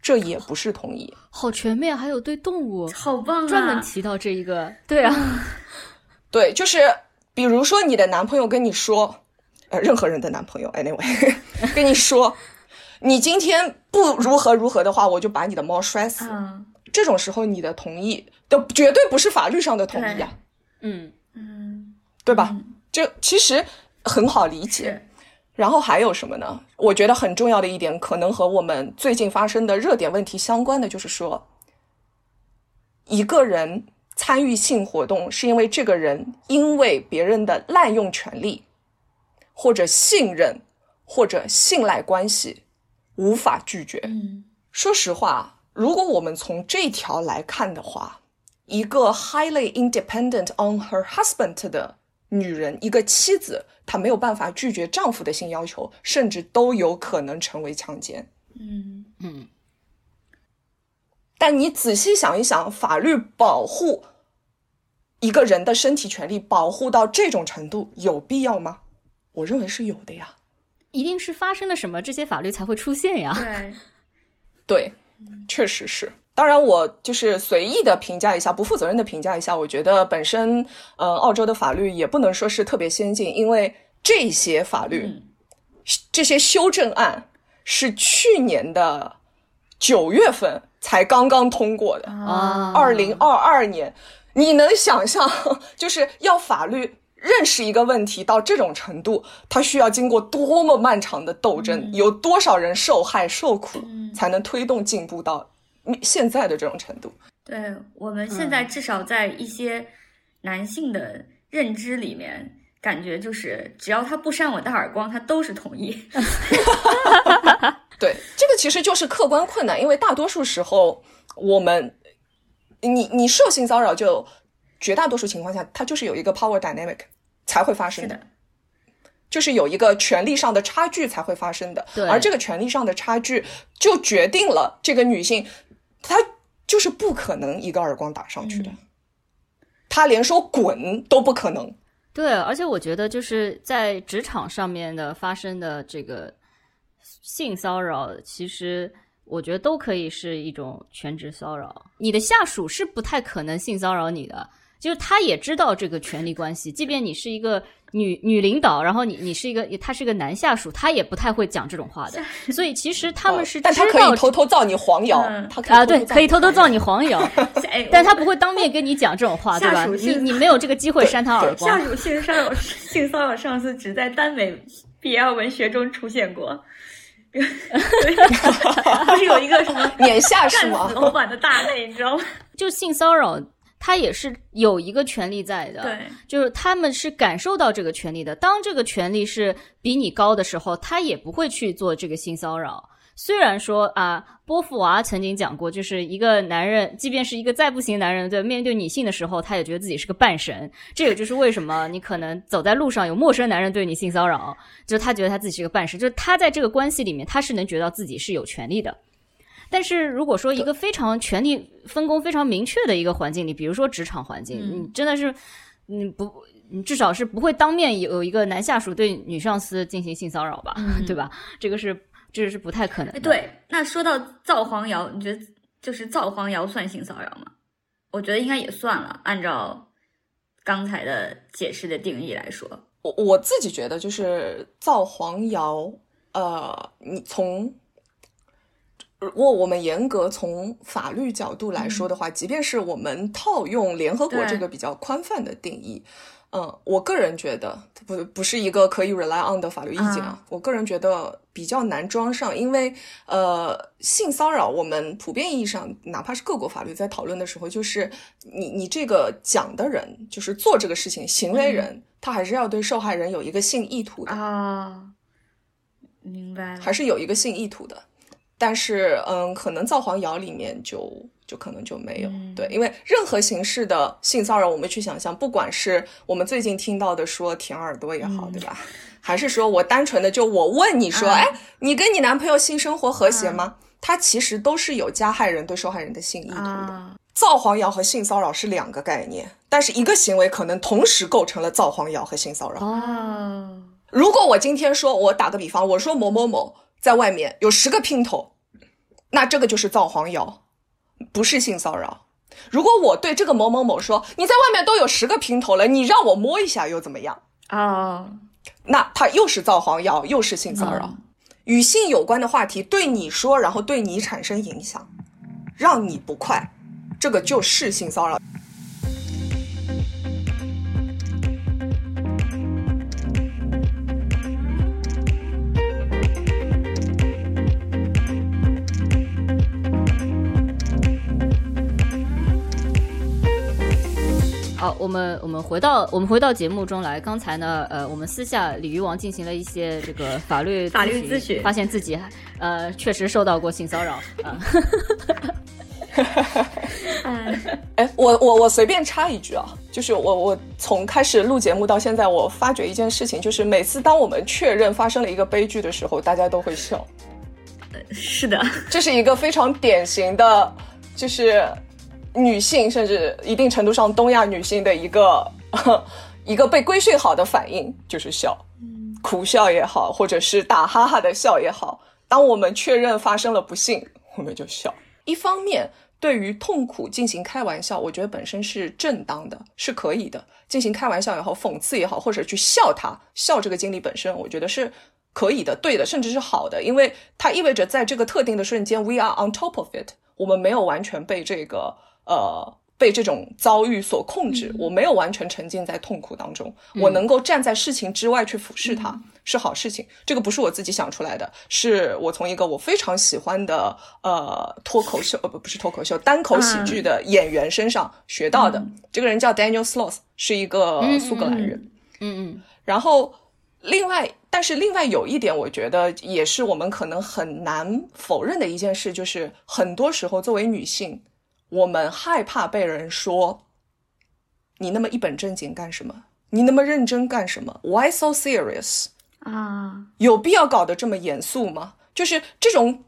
这也不是同意。好全面，还有对动物好棒啊！专门提到这一个，对啊，[laughs] 对，就是比如说你的男朋友跟你说，呃，任何人的男朋友，anyway，[laughs] 跟你说，你今天不如何如何的话，我就把你的猫摔死。嗯这种时候，你的同意都绝对不是法律上的同意啊，嗯嗯，对吧？就其实很好理解。然后还有什么呢？我觉得很重要的一点，可能和我们最近发生的热点问题相关的，就是说，一个人参与性活动，是因为这个人因为别人的滥用权利，或者信任，或者信赖关系，无法拒绝。嗯说实话，如果我们从这条来看的话，一个 highly independent on her husband 的女人，一个妻子，她没有办法拒绝丈夫的性要求，甚至都有可能成为强奸。嗯嗯但你仔细想一想，法律保护一个人的身体权利保护到这种程度，有必要吗？我认为是有的呀。一定是发生了什么，这些法律才会出现呀。对，[laughs] 对，确实是。当然，我就是随意的评价一下，不负责任的评价一下。我觉得本身，呃，澳洲的法律也不能说是特别先进，因为这些法律、嗯。这些修正案是去年的九月份才刚刚通过的，啊，二零二二年，你能想象就是要法律认识一个问题到这种程度，它需要经过多么漫长的斗争，有多少人受害受苦，才能推动进步到现在的这种程度？对我们现在至少在一些男性的认知里面，感觉就是只要他不扇我大耳光，他都是同意。[laughs] 对，这个其实就是客观困难，因为大多数时候我们，你你受性骚扰，就绝大多数情况下，它就是有一个 power dynamic 才会发生的，就是有一个权力上的差距才会发生的。而这个权力上的差距就决定了这个女性，她就是不可能一个耳光打上去的，他连说滚都不可能。对，而且我觉得就是在职场上面的发生的这个。性骚扰其实，我觉得都可以是一种全职骚扰。你的下属是不太可能性骚扰你的，就是他也知道这个权力关系。即便你是一个女女领导，然后你你是一个他是一个男下属，他也不太会讲这种话的。所以其实他们是，但他可以偷偷造你黄谣，他啊对，可以偷偷造你黄谣，[laughs] 但他不会当面跟你讲这种话，[laughs] 对吧？你你没有这个机会扇他耳光。下属性骚扰性骚扰上司只在耽美 BL 文学中出现过。[laughs] 不是有一个什么年下是吗？老板的大内，你知道吗？就性骚扰，他也是有一个权利在的。对，就是他们是感受到这个权利的。当这个权利是比你高的时候，他也不会去做这个性骚扰。虽然说啊，波伏娃曾经讲过，就是一个男人，即便是一个再不行男人，对面对女性的时候，他也觉得自己是个半神。这也就是为什么你可能走在路上有陌生男人对你性骚扰，就是他觉得他自己是个半神，就是他在这个关系里面，他是能觉得自己是有权利的。但是如果说一个非常权力分工非常明确的一个环境里，比如说职场环境，你真的是你不，你至少是不会当面有一个男下属对女上司进行性骚扰吧，[laughs] 对吧？这个是。这是不太可能。对，那说到造黄谣，你觉得就是造黄谣算性骚扰吗？我觉得应该也算了。按照刚才的解释的定义来说，我我自己觉得就是造黄谣。呃，你从如果我们严格从法律角度来说的话，即便是我们套用联合国这个比较宽泛的定义。嗯，我个人觉得不不是一个可以 rely on 的法律意见啊。我个人觉得比较难装上，因为呃，性骚扰我们普遍意义上，哪怕是各国法律在讨论的时候，就是你你这个讲的人，就是做这个事情行为人，他还是要对受害人有一个性意图的啊。明白，还是有一个性意图的。但是嗯，可能造黄谣里面就。就可能就没有对，因为任何形式的性骚扰，我们去想象，不管是我们最近听到的说舔耳朵也好，对吧？还是说我单纯的就我问你说，哎，你跟你男朋友性生活和谐吗？他其实都是有加害人对受害人的性意图的。造黄谣和性骚扰是两个概念，但是一个行为可能同时构成了造黄谣和性骚扰。哦，如果我今天说，我打个比方，我说某某某在外面有十个姘头，那这个就是造黄谣。不是性骚扰。如果我对这个某某某说：“你在外面都有十个平头了，你让我摸一下又怎么样？”啊，那他又是造黄谣，又是性骚扰。与性有关的话题对你说，然后对你产生影响，让你不快，这个就是性骚扰。好，我们我们回到我们回到节目中来。刚才呢，呃，我们私下鲤鱼王进行了一些这个法律法律咨询，发现自己呃确实受到过性骚扰啊。[laughs] 哎，我我我随便插一句啊，就是我我从开始录节目到现在，我发觉一件事情，就是每次当我们确认发生了一个悲剧的时候，大家都会笑。是的，这是一个非常典型的，就是。女性甚至一定程度上东亚女性的一个 [laughs] 一个被规训好的反应就是笑，苦笑也好，或者是打哈哈的笑也好。当我们确认发生了不幸，我们就笑。一方面，对于痛苦进行开玩笑，我觉得本身是正当的，是可以的。进行开玩笑也好，讽刺也好，或者去笑他笑这个经历本身，我觉得是可以的、对的，甚至是好的，因为它意味着在这个特定的瞬间，we are on top of it，我们没有完全被这个呃被这种遭遇所控制，我没有完全沉浸在痛苦当中，我能够站在事情之外去俯视它，是好事情。这个不是我自己想出来的，是我从一个我非常喜欢的呃脱口秀呃不不是脱口秀单口喜剧的演员身上学到的。这个人叫 Daniel Sloss，是一个苏格兰人。嗯嗯，然后另外。但是另外有一点，我觉得也是我们可能很难否认的一件事，就是很多时候作为女性，我们害怕被人说你那么一本正经干什么？你那么认真干什么？Why so serious？啊，有必要搞得这么严肃吗？就是这种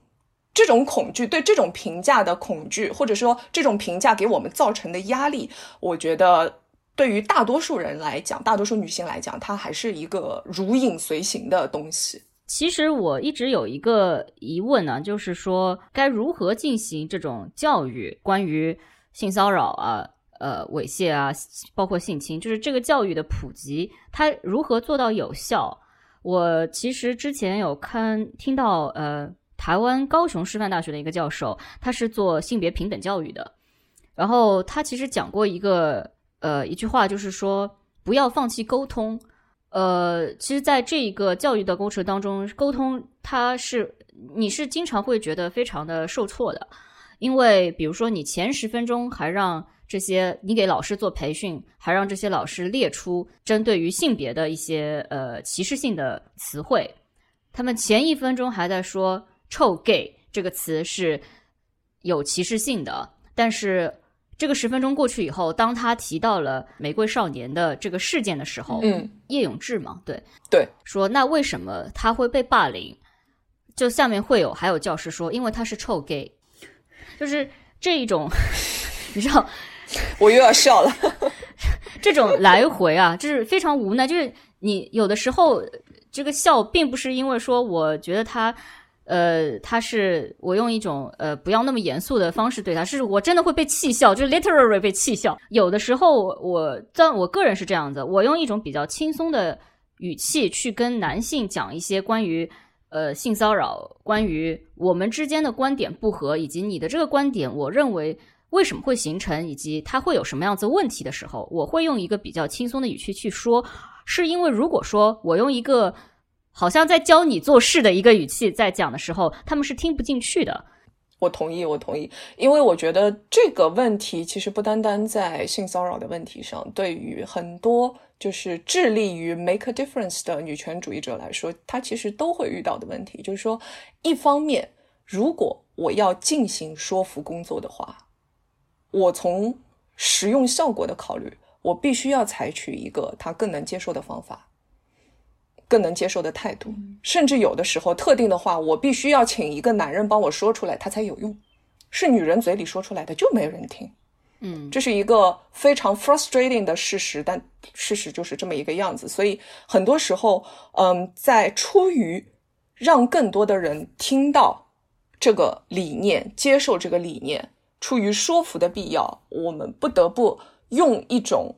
这种恐惧，对这种评价的恐惧，或者说这种评价给我们造成的压力，我觉得。对于大多数人来讲，大多数女性来讲，它还是一个如影随形的东西。其实我一直有一个疑问呢，就是说该如何进行这种教育，关于性骚扰啊、呃猥亵啊，包括性侵，就是这个教育的普及，它如何做到有效？我其实之前有看听到，呃，台湾高雄师范大学的一个教授，他是做性别平等教育的，然后他其实讲过一个。呃，一句话就是说，不要放弃沟通。呃，其实，在这一个教育的过程当中，沟通它是你是经常会觉得非常的受挫的，因为比如说你前十分钟还让这些你给老师做培训，还让这些老师列出针对于性别的一些呃歧视性的词汇，他们前一分钟还在说“臭 gay” 这个词是有歧视性的，但是。这个十分钟过去以后，当他提到了玫瑰少年的这个事件的时候，嗯，叶永志嘛，对对，说那为什么他会被霸凌？就下面会有还有教师说，因为他是臭 gay，就是这一种，[laughs] 你知道，[laughs] 我又要笑了，这种来回啊，就是非常无奈，就是你有的时候这个笑，并不是因为说我觉得他。呃，他是我用一种呃不要那么严肃的方式对他，是我真的会被气笑，就是 literally 被气笑。有的时候我但我个人是这样子，我用一种比较轻松的语气去跟男性讲一些关于呃性骚扰，关于我们之间的观点不合，以及你的这个观点，我认为为什么会形成，以及它会有什么样子问题的时候，我会用一个比较轻松的语气去说，是因为如果说我用一个。好像在教你做事的一个语气，在讲的时候，他们是听不进去的。我同意，我同意，因为我觉得这个问题其实不单单在性骚扰的问题上，对于很多就是致力于 make a difference 的女权主义者来说，他其实都会遇到的问题，就是说，一方面，如果我要进行说服工作的话，我从实用效果的考虑，我必须要采取一个他更能接受的方法。更能接受的态度，甚至有的时候，特定的话，我必须要请一个男人帮我说出来，他才有用。是女人嘴里说出来的就没有人听，嗯，这是一个非常 frustrating 的事实，但事实就是这么一个样子。所以很多时候，嗯，在出于让更多的人听到这个理念、接受这个理念，出于说服的必要，我们不得不用一种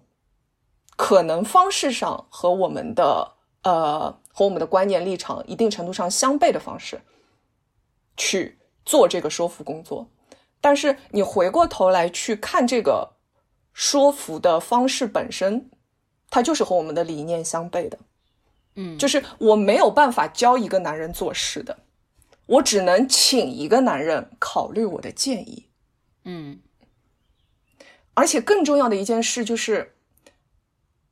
可能方式上和我们的。呃，和我们的观念立场一定程度上相悖的方式去做这个说服工作，但是你回过头来去看这个说服的方式本身，它就是和我们的理念相悖的。嗯，就是我没有办法教一个男人做事的，我只能请一个男人考虑我的建议。嗯，而且更重要的一件事就是。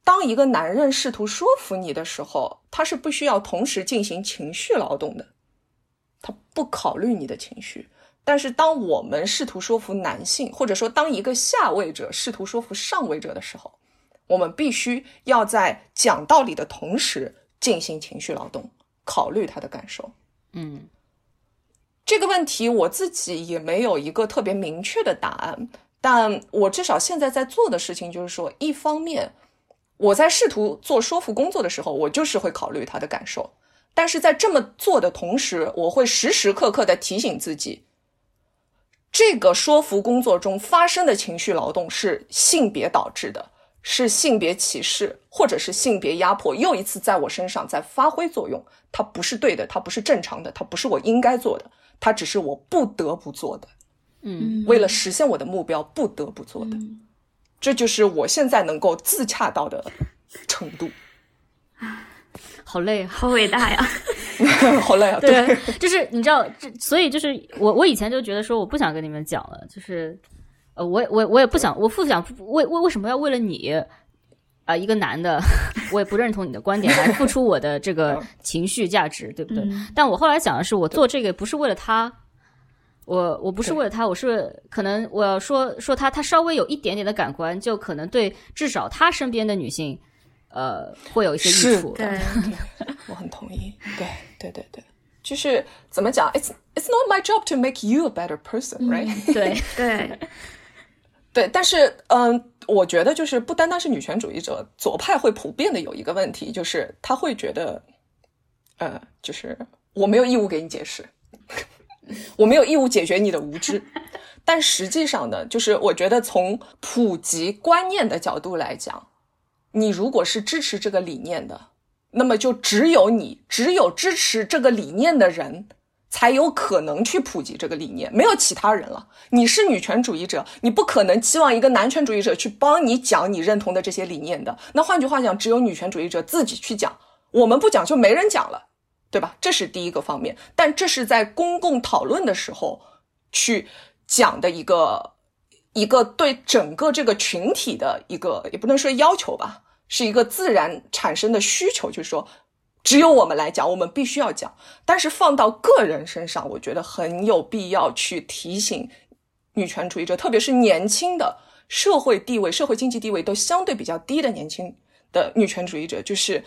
当一个男人试图说服你的时候，他是不需要同时进行情绪劳动的，他不考虑你的情绪。但是，当我们试图说服男性，或者说当一个下位者试图说服上位者的时候，我们必须要在讲道理的同时进行情绪劳动，考虑他的感受。嗯，这个问题我自己也没有一个特别明确的答案，但我至少现在在做的事情就是说，一方面。我在试图做说服工作的时候，我就是会考虑他的感受，但是在这么做的同时，我会时时刻刻的提醒自己，这个说服工作中发生的情绪劳动是性别导致的，是性别歧视或者是性别压迫，又一次在我身上在发挥作用。它不是对的，它不是正常的，它不是我应该做的，它只是我不得不做的。嗯，为了实现我的目标，不得不做的。这就是我现在能够自洽到的程度。[sighs] 好累啊！好伟大呀！[laughs] 好累啊！对，[laughs] 就是你知道，这所以就是我我以前就觉得说我不想跟你们讲了，就是呃，我我我也不想，我不想为为为什么要为了你啊、一个男的，[laughs] 我也不认同你的观点来付出我的这个情绪价值，对不对？但我后来想的是，我做这个不是为了他。我我不是为了他，我是可能我要说说他，他稍微有一点点的感官，就可能对至少他身边的女性，呃，会有一些益是处。[laughs] 对，我很同意。对对对对，就是怎么讲？It's it's not my job to make you a better person, right？、对，[laughs] 对，[laughs] 对，但是嗯，我觉得就是不单单是女权主义者，左派会普遍的有一个问题，就是他会觉得，呃，就是我没有义务给你解释，[laughs] 我没有义务解决你的无知。但实际上呢，就是我觉得从普及观念的角度来讲，你如果是支持这个理念的，那么就只有你，只有支持这个理念的人，才有可能去普及这个理念，没有其他人了。你是女权主义者，你不可能期望一个男权主义者去帮你讲你认同的这些理念的。那换句话讲，只有女权主义者自己去讲，我们不讲就没人讲了，对吧？这是第一个方面。但这是在公共讨论的时候去讲的一个一个对整个这个群体的一个，也不能说要求吧，是一个自然产生的需求，就是说。只有我们来讲，我们必须要讲。但是放到个人身上，我觉得很有必要去提醒女权主义者，特别是年轻的社会地位、社会经济地位都相对比较低的年轻的女权主义者，就是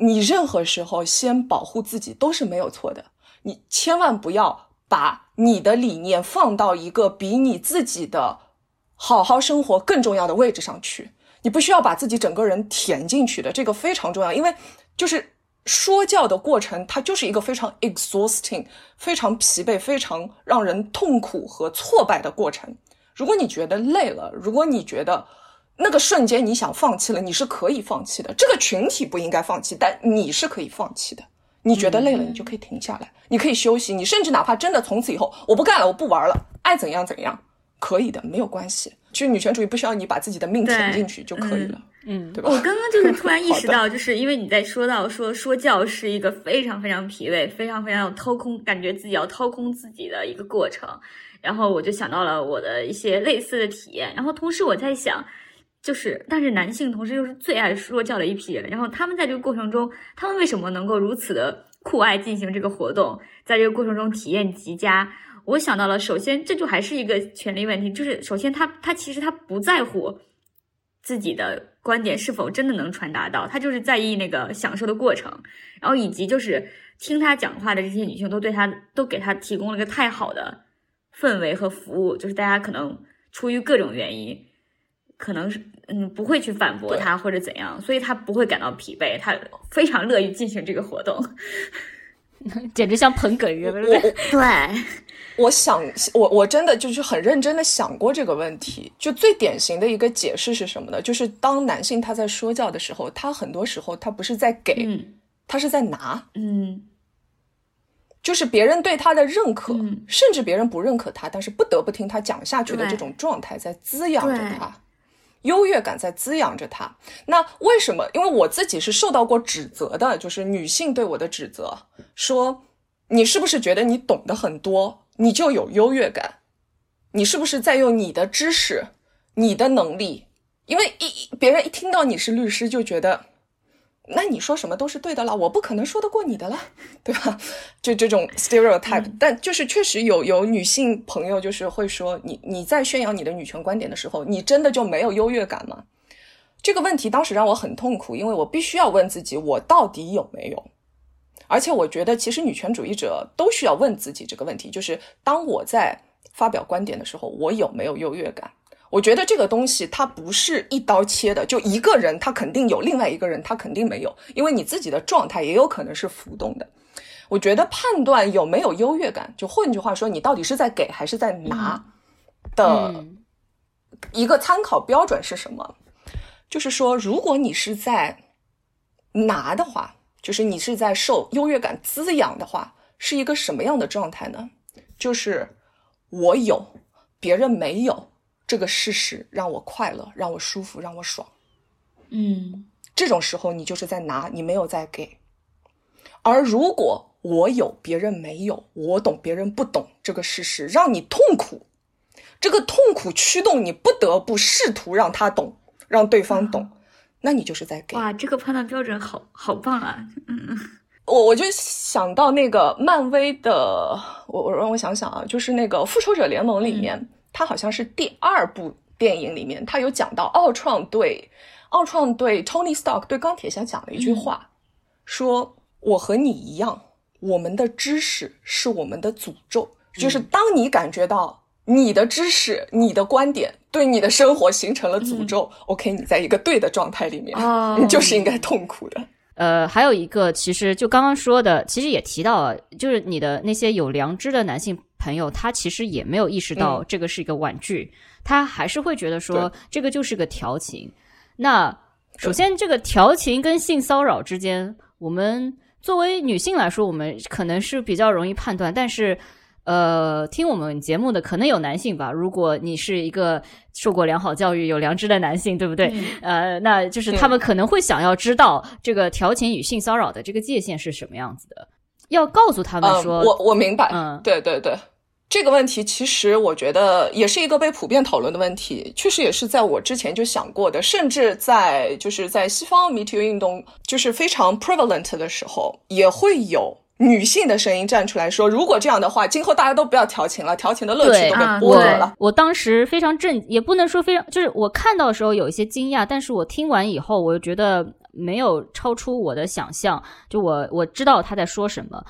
你任何时候先保护自己都是没有错的。你千万不要把你的理念放到一个比你自己的好好生活更重要的位置上去。你不需要把自己整个人填进去的，这个非常重要，因为就是说教的过程，它就是一个非常 exhausting、非常疲惫、非常让人痛苦和挫败的过程。如果你觉得累了，如果你觉得那个瞬间你想放弃了，你是可以放弃的。这个群体不应该放弃，但你是可以放弃的。你觉得累了，你就可以停下来，你可以休息，你甚至哪怕真的从此以后我不干了，我不玩了，爱怎样怎样，可以的，没有关系。其实女权主义不需要你把自己的命填进去就可以了，嗯，对吧？我刚刚就是 [laughs] 突然意识到，就是因为你在说到说说教是一个非常非常疲惫、非常非常有掏空，感觉自己要掏空自己的一个过程。然后我就想到了我的一些类似的体验，然后同时我在想，就是但是男性同时又是最爱说教的一批人，然后他们在这个过程中，他们为什么能够如此的酷爱进行这个活动，在这个过程中体验极佳？我想到了，首先这就还是一个权利问题，就是首先他他其实他不在乎自己的观点是否真的能传达到，他就是在意那个享受的过程，然后以及就是听他讲话的这些女性都对他都给他提供了一个太好的氛围和服务，就是大家可能出于各种原因，可能是嗯不会去反驳他或者怎样，所以他不会感到疲惫，他非常乐于进行这个活动。[laughs] 简直像捧哏一样。我我 [laughs] 对，我想，我我真的就是很认真的想过这个问题。就最典型的一个解释是什么呢？就是当男性他在说教的时候，他很多时候他不是在给，嗯他是在拿，嗯就是别人对他的认可，嗯甚至别人不认可他，但是不得不听他讲下去的这种状态，在滋养着对他。优越感在滋养着他。那为什么？因为我自己是受到过指责的，就是女性对我的指责，说你是不是觉得你懂得很多，你就有优越感？你是不是在用你的知识、你的能力？因为一别人一听到你是律师，就觉得，那你说什么都是对的了，我不可能说得过你的了，[laughs] 对吧？就这种 stereotype，、但就是确实有有女性朋友就是会说，你你在宣扬你的女权观点的时候，你真的就没有优越感吗？这个问题当时让我很痛苦，因为我必须要问自己，我到底有没有？而且我觉得，其实女权主义者都需要问自己这个问题，就是当我在发表观点的时候，我有没有优越感？我觉得这个东西它不是一刀切的，就一个人他肯定有，另外一个人他肯定没有，因为你自己的状态也有可能是浮动的。我觉得判断有没有优越感，就换句话说，你到底是在给还是在拿的嗯一个参考标准是什么？就是说，如果你是在拿的话，就是你是在受优越感滋养的话，是一个什么样的状态呢？就是我有，别人没有，这个事实让我快乐，让我舒服，让我爽。嗯，这种时候你就是在拿，你没有在给。而如果我有，别人没有，我懂，别人不懂，这个事实让你痛苦，这个痛苦驱动你不得不试图让他懂，让对方懂，那你就是在给。哇，这个判断标准好好棒啊！嗯，[laughs] 我我就想到那个漫威的，我我让我想想啊，就是那个复仇者联盟里面，它好像是第二部电影里面，他有讲到奥创对奥创对 Tony Stark 对钢铁侠讲了一句话，说我和你一样，我们的知识是我们的诅咒，就是当你感觉到你的知识、你的观点对你的生活形成了诅咒、o k 你在一个对的状态里面，哦你就是应该痛苦的。呃，还有一个，其实就刚刚说的，其实也提到了，就是你的那些有良知的男性朋友，他其实也没有意识到这个是一个玩具，他还是会觉得说这个就是个调情。那首先，这个调情跟性骚扰之间，我们作为女性来说，我们可能是比较容易判断，但是。呃，听我们节目的可能有男性吧。如果你是一个受过良好教育、有良知的男性，对不对？呃，那就是他们可能会想要知道这个调情与性骚扰的这个界限是什么样子的，要告诉他们嗯，说，我我明白，嗯对对对，这个问题其实我觉得也是一个被普遍讨论的问题，确实也是在我之前就想过的，甚至在就是在西方 Me Too 运动就是非常 prevalent 的时候，也会有。女性的声音站出来说：“如果这样的话，今后大家都不要调情了，调情的乐趣都被剥夺了。我当时非常震，也不能说非常，就是我看到的时候有一些惊讶，但是我听完以后，我又觉得没有超出我的想象，就我我知道他在说什么。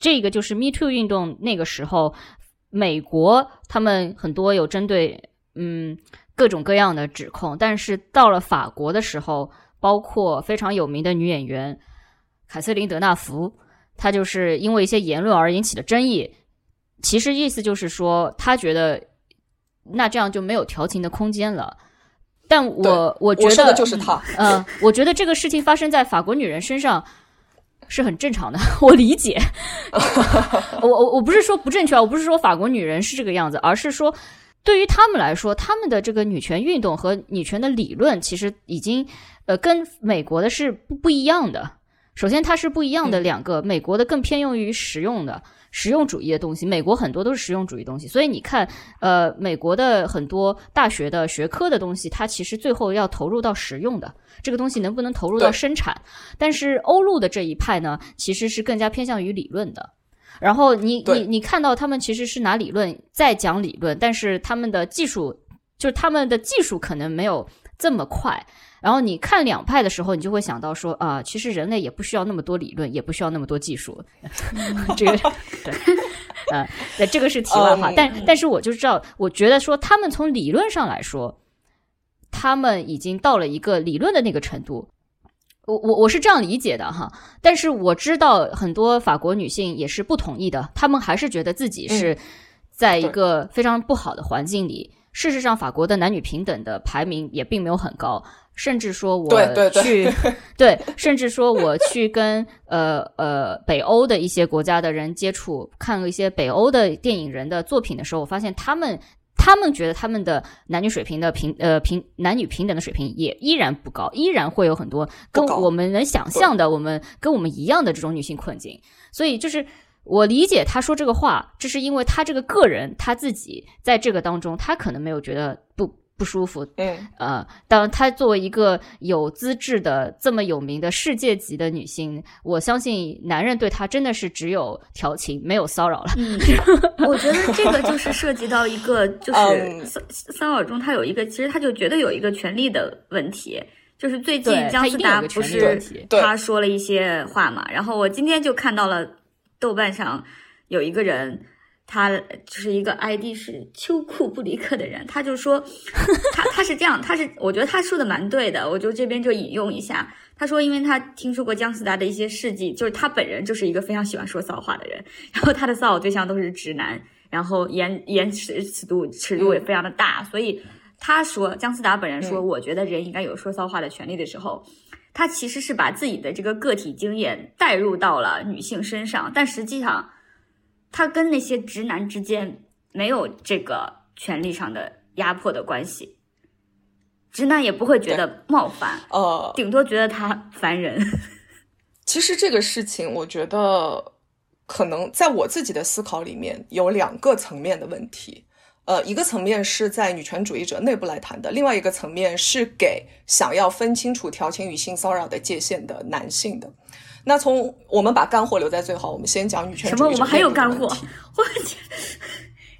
这个就是 Me Too 运动那个时候，美国他们很多有针对嗯各种各样的指控，但是到了法国的时候，包括非常有名的女演员凯瑟琳·德纳福，她就是因为一些言论而引起的争议。其实意思就是说，他觉得那这样就没有调情的空间了。但我我觉得我就是他，呃，我觉得这个事情发生在法国女人身上是很正常的，[laughs] 我理解。[laughs] 我我我不是说不正确啊，我不是说法国女人是这个样子，而是说对于他们来说，他们的这个女权运动和女权的理论其实已经呃跟美国的是不不一样的。首先，它是不一样的两个，美国的更偏用于实用的实用主义的东西，美国很多都是实用主义东西。所以你看，呃，美国的很多大学的学科的东西，它其实最后要投入到实用的这个东西，能不能投入到生产？但是欧陆的这一派呢，其实是更加偏向于理论的。然后你你你看到他们其实是拿理论在讲理论，但是他们的技术就是他们的技术可能没有这么快。然后你看两派的时候，你就会想到说啊，其实人类也不需要那么多理论，也不需要那么多技术。[laughs] 这个 [laughs] 对，[laughs] 呃，对，这个是题外话。嗯但但是我就知道，我觉得说他们从理论上来说，他们已经到了一个理论的那个程度。我我我是这样理解的哈，但是我知道很多法国女性也是不同意的，她们还是觉得自己是在一个非常不好的环境里。事实上，法国的男女平等的排名也并没有很高，甚至说我对对对去 [laughs] 对，甚至说我去跟呃呃北欧的一些国家的人接触，看了一些北欧的电影人的作品的时候，我发现他们他们觉得他们的男女水平的平呃平男女平等的水平也依然不高，依然会有很多跟我们能想象的，我们跟我们一样的这种女性困境。所以就是我理解他说这个话，这是因为他这个个人他自己在这个当中，他可能没有觉得不不舒服，嗯，呃，当他作为一个有资质的这么有名的世界级的女星，我相信男人对她真的是只有调情，没有骚扰了。嗯，[laughs] 我觉得这个就是涉及到一个，就是嗯。骚骚扰中，他有一个，其实他就觉得有一个权利的问题。就是最近姜思达不是他说了一些话嘛，然后我今天就看到了豆瓣上有一个人，他就是一个 ID 是秋裤布里克的人，他就说他他是这样，他是我觉得他说的蛮对的，我就这边就引用一下。他说，因为他听说过姜思达的一些事迹，就是他本人就是一个非常喜欢说骚话的人，然后他的骚扰对象都是直男，然后言言尺尺度尺度也非常的大，所以他说姜思达本人说，嗯我觉得人应该有说骚话的权利的时候，他其实是把自己的这个个体经验带入到了女性身上，但实际上，他跟那些直男之间没有这个权利上的压迫的关系，直男也不会觉得冒犯，呃，顶多觉得他烦人。[laughs] 其实这个事情，我觉得可能在我自己的思考里面有两个层面的问题。呃，一个层面是在女权主义者内部来谈的，另外一个层面是给想要分清楚调情与性骚扰的界限的男性的。那从我们把干货留在最后，我们先讲女权什么？主义者我们还有干货？[laughs] 我天，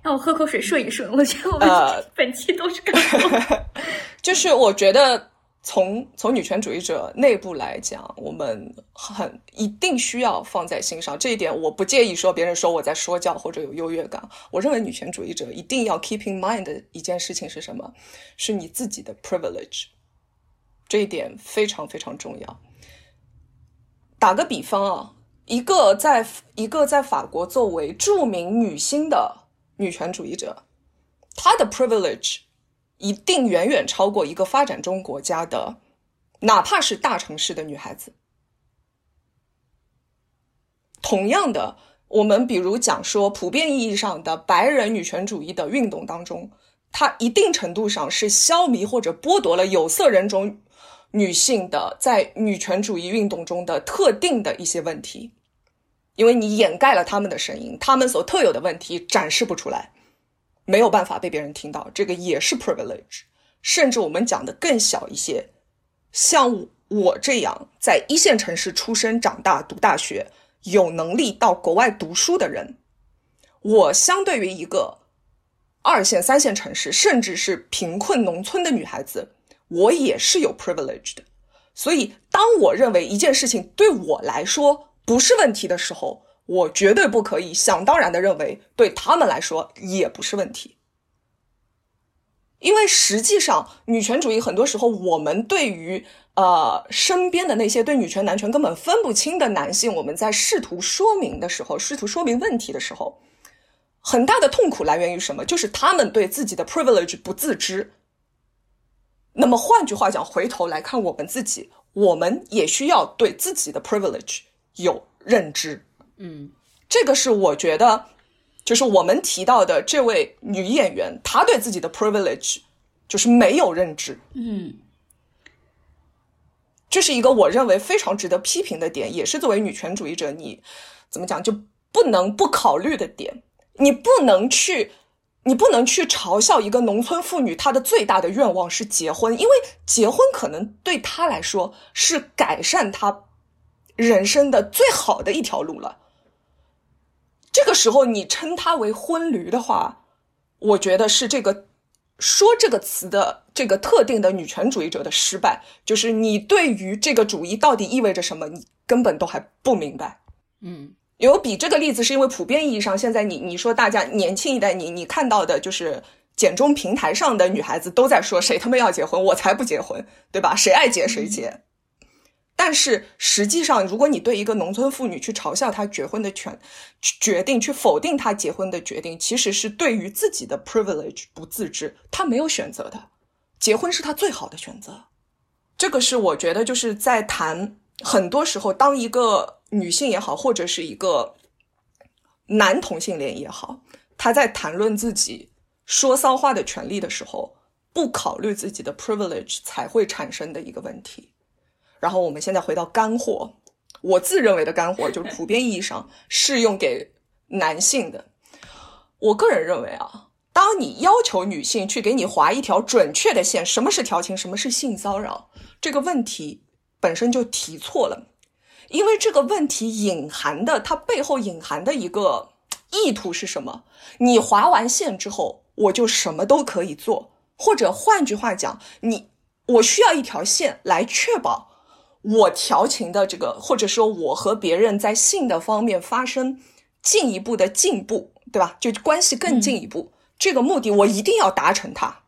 让我喝口水顺一顺。我觉得我们呃 [laughs] 本期都是干货。[laughs] 就是我觉得从从女权主义者内部来讲，我们很一定需要放在心上这一点。我不介意说别人说我在说教或者有优越感。我认为女权主义者一定要 keep in mind 的一件事情是什么？是你自己的 privilege，这一点非常非常重要。打个比方啊，一个在一个在法国作为著名女星的女权主义者，她的 privilege 一定远远超过一个发展中国家的，哪怕是大城市的女孩子。同样的，我们比如讲说，普遍意义上的白人女权主义的运动当中，它一定程度上是消弭或者剥夺了有色人种女性的在女权主义运动中的特定的一些问题，因为你掩盖了他们的声音，他们所特有的问题展示不出来。没有办法被别人听到，这个也是 privilege。甚至我们讲的更小一些，像我这样在一线城市出生、长大、读大学，有能力到国外读书的人，我相对于一个二线、三线城市，甚至是贫困农村的女孩子，我也是有 privilege 的。所以，当我认为一件事情对我来说不是问题的时候，我绝对不可以想当然的认为对他们来说也不是问题，因为实际上女权主义很多时候，我们对于呃身边的那些对女权男权根本分不清的男性，我们在试图说明的时候，试图说明问题的时候，很大的痛苦来源于什么？就是他们对自己的 privilege 不自知。那么换句话讲，回头来看我们自己，我们也需要对自己的 privilege 有认知。嗯，这个是我觉得，就是我们提到的这位女演员，她对自己的 privilege 就是没有认知，嗯这是一个我认为非常值得批评的点，也是作为女权主义者，你怎么讲就不能不考虑的点。你不能去，你不能去嘲笑一个农村妇女，她的最大的愿望是结婚，因为结婚可能对她来说是改善她人生的最好的一条路了。这个时候，你称她为婚驴的话，我觉得是这个说这个词的这个特定的女权主义者的失败，就是你对于这个主义到底意味着什么，你根本都还不明白。嗯有比这个例子，是因为普遍意义上，现在你你说大家年轻一代，你你看到的就是简中平台上的女孩子都在说谁他妈要结婚，我才不结婚，对吧？谁爱结谁结。但是实际上，如果你对一个农村妇女去嘲笑她结婚的权决定，去否定她结婚的决定，其实是对于自己的 privilege 不自知，她没有选择的，结婚是她最好的选择。这个是我觉得就是在谈，很多时候当一个女性也好，或者是一个男同性恋也好，他在谈论自己说骚话的权利的时候，不考虑自己的 privilege 才会产生的一个问题。然后我们现在回到干货，我自认为的干货就是普遍意义上适用给男性的。我个人认为啊，当你要求女性去给你划一条准确的线，什么是调情，什么是性骚扰，这个问题本身就提错了。因为这个问题隐含的，它背后隐含的一个意图是什么？你划完线之后，我就什么都可以做，或者换句话讲，你我需要一条线来确保我调情的这个，或者说我和别人在性的方面发生进一步的进步，对吧？就关系更进一步，这个目的我一定要达成它。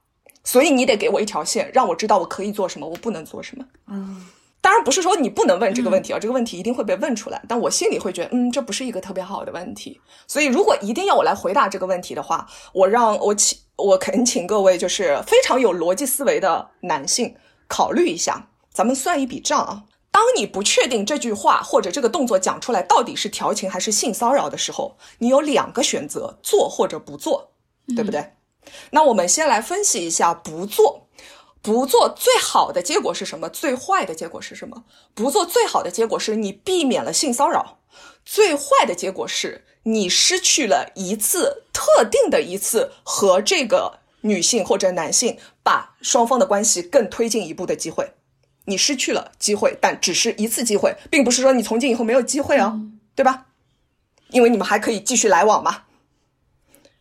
所以你得给我一条线，让我知道我可以做什么，我不能做什么。嗯当然不是说你不能问这个问题啊，这个问题一定会被问出来，但我心里会觉得，嗯，这不是一个特别好的问题。所以如果一定要我来回答这个问题的话，我让我请我恳请各位就是非常有逻辑思维的男性考虑一下，咱们算一笔账啊。当你不确定这句话或者这个动作讲出来到底是调情还是性骚扰的时候，你有两个选择：做或者不做，对不对？那我们先来分析一下不做。不做最好的结果是什么？最坏的结果是什么？不做最好的结果是你避免了性骚扰，最坏的结果是你失去了一次特定的一次和这个女性或者男性把双方的关系更推进一步的机会。你失去了机会，但只是一次机会，并不是说你从今以后没有机会哦，对吧？因为你们还可以继续来往嘛。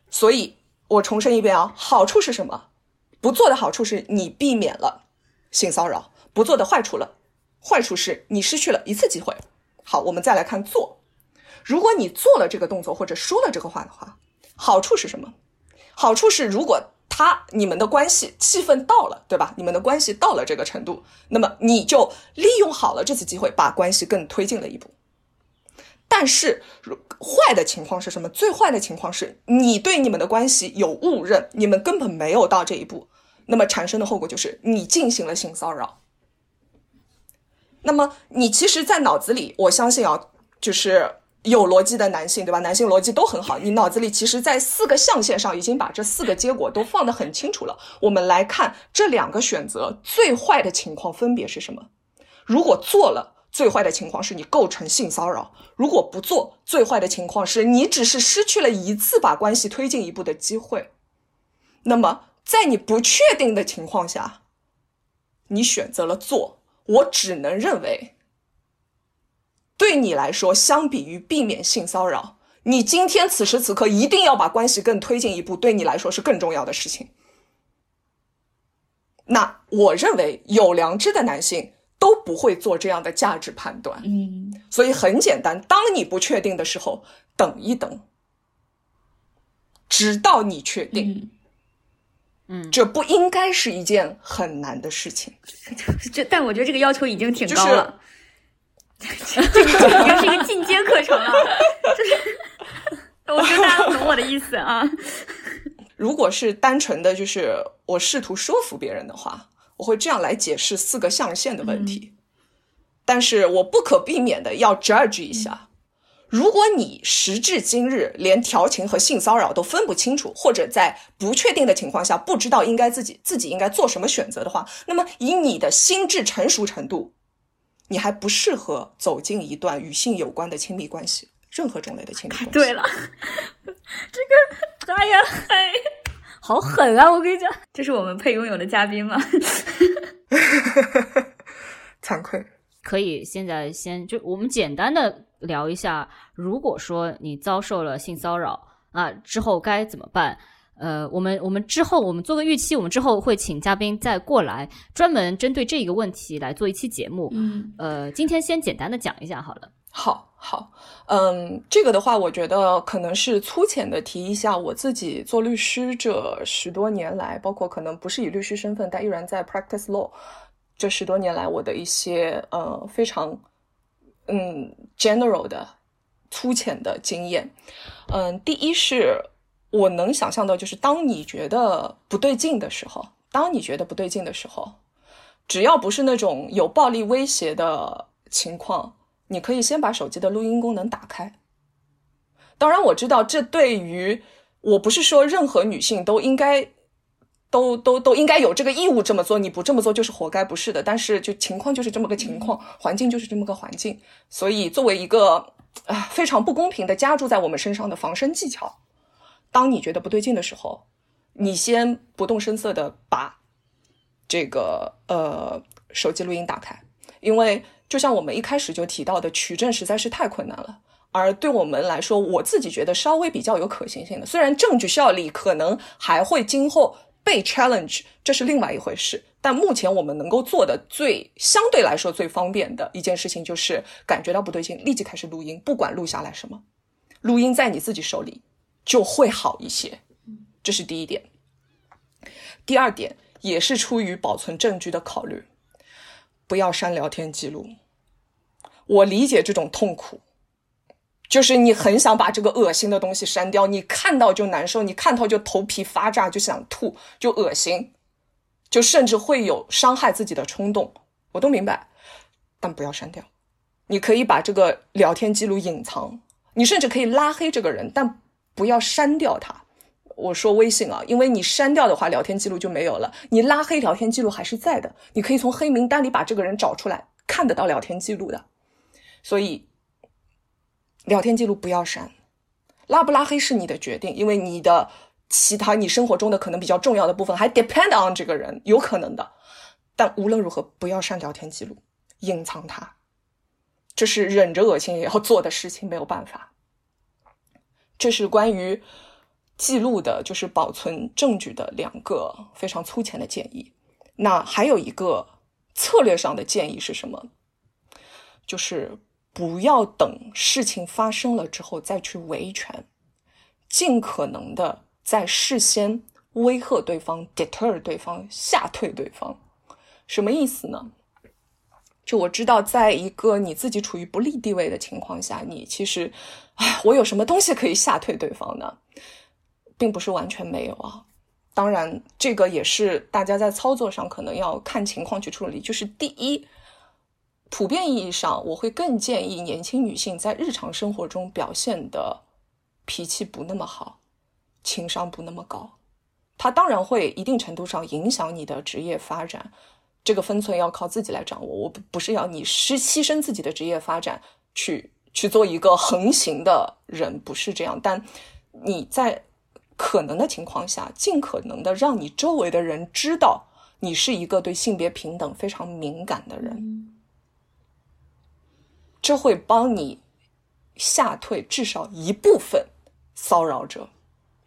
所以我重申一遍啊，好处是什么？不做的好处是你避免了性骚扰，不做的坏处了，坏处是你失去了一次机会。好，我们再来看做。如果你做了这个动作或者说了这个话的话，好处是什么？好处是如果他你们的关系气氛到了，对吧？你们的关系到了这个程度，那么你就利用好了这次机会，把关系更推进了一步。但是，坏的情况是什么？最坏的情况是你对你们的关系有误认，你们根本没有到这一步。那么产生的后果就是你进行了性骚扰。那么你其实，在脑子里，我相信啊，就是有逻辑的男性，对吧？男性逻辑都很好。你脑子里其实，在四个象限上已经把这四个结果都放得很清楚了。我们来看这两个选择最坏的情况分别是什么？如果做了。最坏的情况是你构成性骚扰，如果不做，最坏的情况是你只是失去了一次把关系推进一步的机会。那么，在你不确定的情况下，你选择了做，我只能认为，对你来说，相比于避免性骚扰，你今天此时此刻一定要把关系更推进一步，对你来说是更重要的事情。那我认为有良知的男性。都不会做这样的价值判断，嗯，所以很简单，当你不确定的时候，等一等，直到你确定，嗯，这不应该是一件很难的事情。[laughs] 这，但我觉得这个要求已经挺高了，[laughs] 这个已经是一个进阶课程了。就是 [laughs] 我觉得大家懂我的意思啊。如果是单纯的就是我试图说服别人的话。我会这样来解释四个象限的问题，但是我不可避免的要 judge 一下。如果你时至今日连调情和性骚扰都分不清楚，或者在不确定的情况下不知道应该自己自己应该做什么选择的话，那么以你的心智成熟程度，你还不适合走进一段与性有关的亲密关系，任何种类的亲密关系。对了，这个哎呀哎。好狠啊！我跟你讲，[laughs] 这是我们配拥有的嘉宾吗？[laughs] 惭愧。可以，现在先就我们简单的聊一下，如果说你遭受了性骚扰啊，之后该怎么办？呃，我们我们之后我们做个预期，我们之后会请嘉宾再过来，专门针对这一个问题来做一期节目。嗯，呃，今天先简单的讲一下好了。好。好，嗯，这个的话，我觉得可能是粗浅的提一下我自己做律师这十多年来，包括可能不是以律师身份，但依然在 practice law 这十多年来我的一些呃非常嗯 general 的粗浅的经验。嗯，第一是我能想象到，就是当你觉得不对劲的时候，当你觉得不对劲的时候，只要不是那种有暴力威胁的情况。你可以先把手机的录音功能打开。当然，我知道这对于我不是说任何女性都应该都都都应该有这个义务这么做，你不这么做就是活该，不是的。但是就情况就是这么个情况，环境就是这么个环境，所以作为一个啊非常不公平的加注在我们身上的防身技巧，当你觉得不对劲的时候，你先不动声色的把这个呃手机录音打开，因为。就像我们一开始就提到的，取证实在是太困难了。而对我们来说，我自己觉得稍微比较有可行性的，虽然证据效力可能还会今后被 challenge，这是另外一回事。但目前我们能够做的最相对来说最方便的一件事情，就是感觉到不对劲，立即开始录音，不管录下来什么，录音在你自己手里就会好一些。这是第一点。第二点也是出于保存证据的考虑，不要删聊天记录。我理解这种痛苦，就是你很想把这个恶心的东西删掉，你看到就难受，你看到就头皮发炸，就想吐，就恶心，就甚至会有伤害自己的冲动，我都明白，但不要删掉。你可以把这个聊天记录隐藏，你甚至可以拉黑这个人，但不要删掉他。我说微信啊，因为你删掉的话，聊天记录就没有了；你拉黑，聊天记录还是在的。你可以从黑名单里把这个人找出来，看得到聊天记录的。所以，聊天记录不要删，拉不拉黑是你的决定，因为你的其他你生活中的可能比较重要的部分还 depend on 这个人，有可能的。但无论如何，不要删聊天记录，隐藏它，这是忍着恶心也要做的事情，没有办法。这是关于。记录的就是保存证据的两个非常粗浅的建议。那还有一个策略上的建议是什么？就是不要等事情发生了之后再去维权，尽可能的在事先威吓对方、deter 对方、吓退对方。什么意思呢？就我知道，在一个你自己处于不利地位的情况下，你其实，哎，我有什么东西可以吓退对方呢？并不是完全没有啊，当然，这个也是大家在操作上可能要看情况去处理。就是第一，普遍意义上，我会更建议年轻女性在日常生活中表现的脾气不那么好，情商不那么高。它当然会一定程度上影响你的职业发展，这个分寸要靠自己来掌握。我不不是要你失牺牲自己的职业发展去去做一个横行的人，不是这样。但你在可能的情况下，尽可能的让你周围的人知道你是一个对性别平等非常敏感的人，这会帮你吓退至少一部分骚扰者，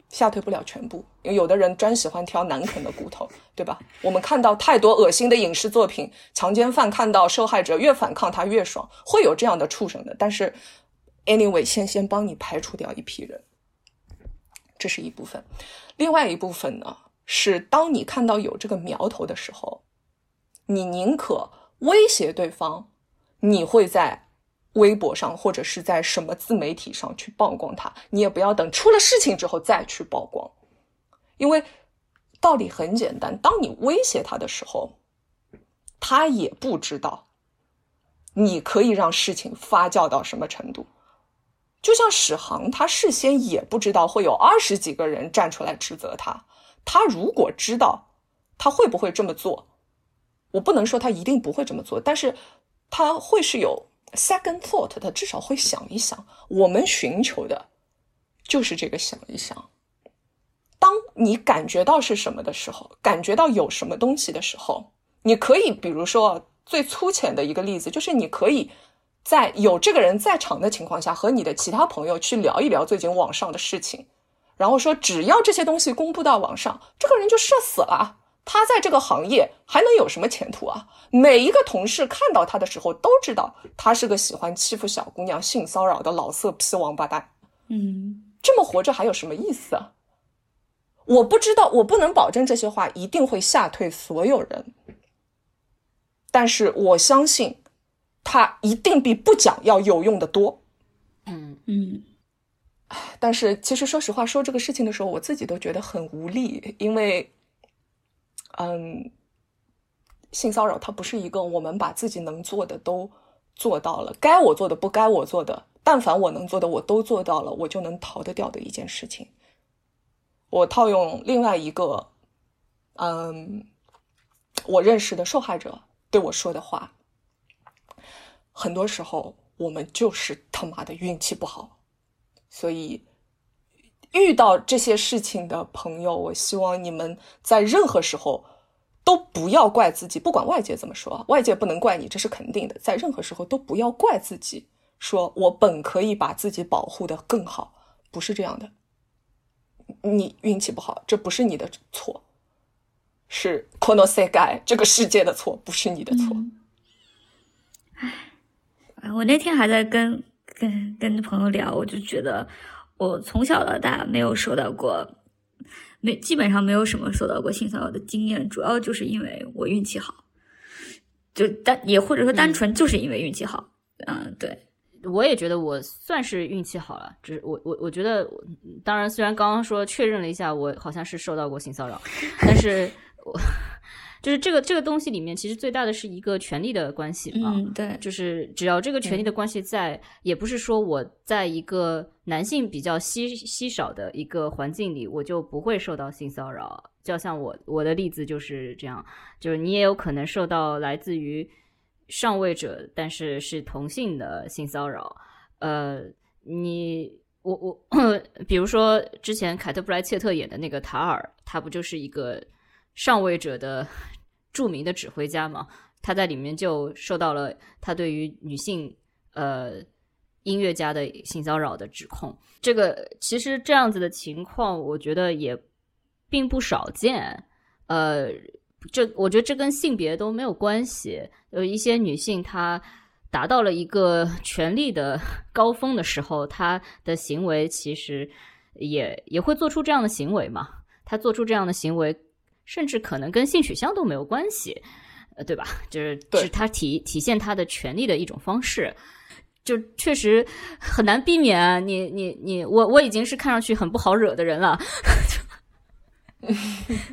吓退不了全部，因为有的人专喜欢挑难啃的骨头，对吧？我们看到太多恶心的影视作品，强奸犯看到受害者越反抗他越爽，会有这样的畜生的。但是，anyway，先先帮你排除掉一批人。这是一部分，另外一部分呢是，当你看到有这个苗头的时候，你宁可威胁对方，你会在微博上或者是在什么自媒体上去曝光他，你也不要等出了事情之后再去曝光，因为道理很简单，当你威胁他的时候，他也不知道你可以让事情发酵到什么程度。就像史航，他事先也不知道会有二十几个人站出来指责他。他如果知道，他会不会这么做？我不能说他一定不会这么做，但是他会是有 second thought，他至少会想一想。我们寻求的就是这个想一想。当你感觉到是什么的时候，感觉到有什么东西的时候，你可以，比如说最粗浅的一个例子，就是你可以。在有这个人在场的情况下，和你的其他朋友去聊一聊最近网上的事情，然后说只要这些东西公布到网上，这个人就社死了。他在这个行业还能有什么前途啊？每一个同事看到他的时候都知道他是个喜欢欺负小姑娘、性骚扰的老色批王八蛋。嗯，这么活着还有什么意思啊？我不知道，我不能保证这些话一定会吓退所有人，但是我相信。他一定比不讲要有用的多，嗯嗯，但是其实说实话，说这个事情的时候，我自己都觉得很无力，因为，嗯，性骚扰它不是一个我们把自己能做的都做到了，该我做的不该我做的，但凡我能做的我都做到了，我就能逃得掉的一件事情。我套用另外一个，嗯，我认识的受害者对我说的话。很多时候，我们就是他妈的运气不好，所以遇到这些事情的朋友，我希望你们在任何时候都不要怪自己，不管外界怎么说，外界不能怪你，这是肯定的。在任何时候都不要怪自己，说我本可以把自己保护的更好，不是这样的。你运气不好，这不是你的错，是 kono s e g a 这个世界的错，不是你的错。唉。我那天还在跟跟跟朋友聊，我就觉得我从小到大没有受到过，没基本上没有什么受到过性骚扰的经验，主要就是因为我运气好，就单也或者说单纯就是因为运气好，嗯，对，我也觉得我算是运气好了，只我我我觉得，当然虽然刚刚说确认了一下，我好像是受到过性骚扰，但是我就是这个这个东西里面，其实最大的是一个权力的关系嘛，嗯，对，就是只要这个权力的关系在，也不是说我在一个男性比较稀稀少的一个环境里，我就不会受到性骚扰。就像我我的例子就是这样，就是你也有可能受到来自于。上位者，但是是同性的性骚扰，呃，你我我，[coughs] 比如说之前凯特布莱切特演的那个塔尔，他不就是一个上位者的著名的指挥家嘛？他在里面就受到了他对于女性呃音乐家的性骚扰的指控。这个其实这样子的情况，我觉得也并不少见，呃。这我觉得这跟性别都没有关系。有一些女性，她达到了一个权力的 [laughs] 高峰的时候，她的行为其实也也会做出这样的行为嘛。她做出这样的行为，甚至可能跟性取向都没有关系，呃，对吧？就是是他体体现他的权利的一种方式。就确实很难避免。你你你，我我已经是看上去很不好惹的人了。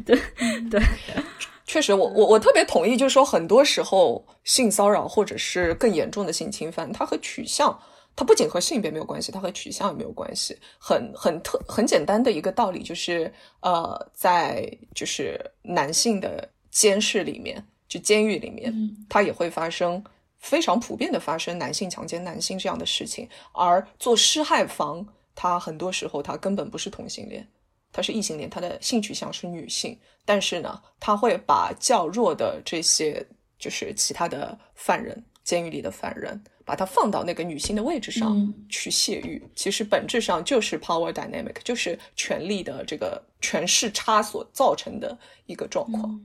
对 [laughs] 对。[laughs] 确实，我我我特别同意，就是说，很多时候性骚扰或者是更严重的性侵犯，它和取向，它不仅和性别没有关系，它和取向也没有关系。很很特很简单的一个道理就是，呃，在就是男性的监视里面，就监狱里面，它也会发生非常普遍的发生男性强奸男性这样的事情。而做施害方，他很多时候他根本不是同性恋。他是异性恋，他的性取向是女性，但是呢，他会把较弱的这些就是其他的犯人，监狱里的犯人，把它放到那个女性的位置上去泄欲。其实本质上就是 power dynamic，就是权力的这个权势差所造成的一个状况。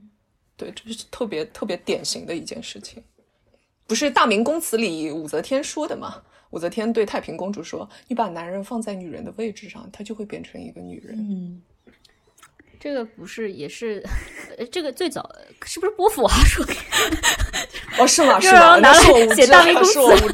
对，这是特别特别典型的一件事情。不是《大明宫词》里武则天说的吗？武则天对太平公主说：“你把男人放在女人的位置上，他就会变成一个女人。”嗯，这个不是也是，这个最早是不是波伏娃说的？哦，是吗？是吗？拿来写大明宫词，[laughs]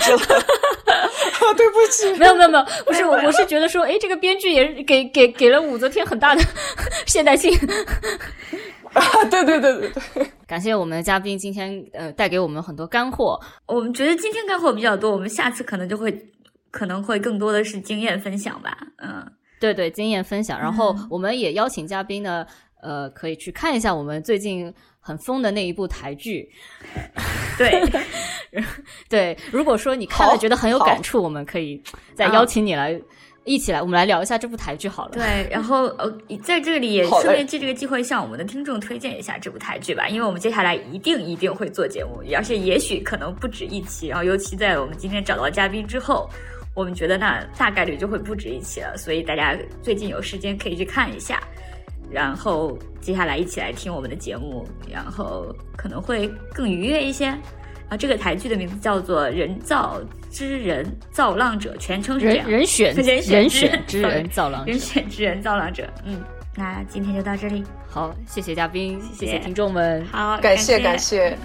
对不起，没有没有没有，不是我，我是觉得说，哎，这个编剧也给给给了武则天很大的 [laughs] 现代性。[laughs] 啊，对对对对对！感谢我们的嘉宾今天呃带给我们很多干货。我们觉得今天干货比较多，我们下次可能就会可能会更多的是经验分享吧。嗯，对对，经验分享。然后我们也邀请嘉宾呢，呃，可以去看一下我们最近很疯的那一部台剧。[laughs] 对对，如果说你看了觉得很有感触，我们可以再邀请你来。一起来，我们来聊一下这部台剧好了。对，然后呃，在这里也顺便借这个机会向我们的听众推荐一下这部台剧吧，因为我们接下来一定一定会做节目，而且也许可能不止一期。然后尤其在我们今天找到嘉宾之后，我们觉得那大概率就会不止一期了。所以大家最近有时间可以去看一下，然后接下来一起来听我们的节目，然后可能会更愉悦一些。啊，这个台剧的名字叫做《人造之人造浪者》，全称是这样。人选 [laughs] 人选之人造浪者，[laughs] 人选之人造浪者。嗯，那今天就到这里。好，谢谢嘉宾，谢谢听众们。好，感谢感谢。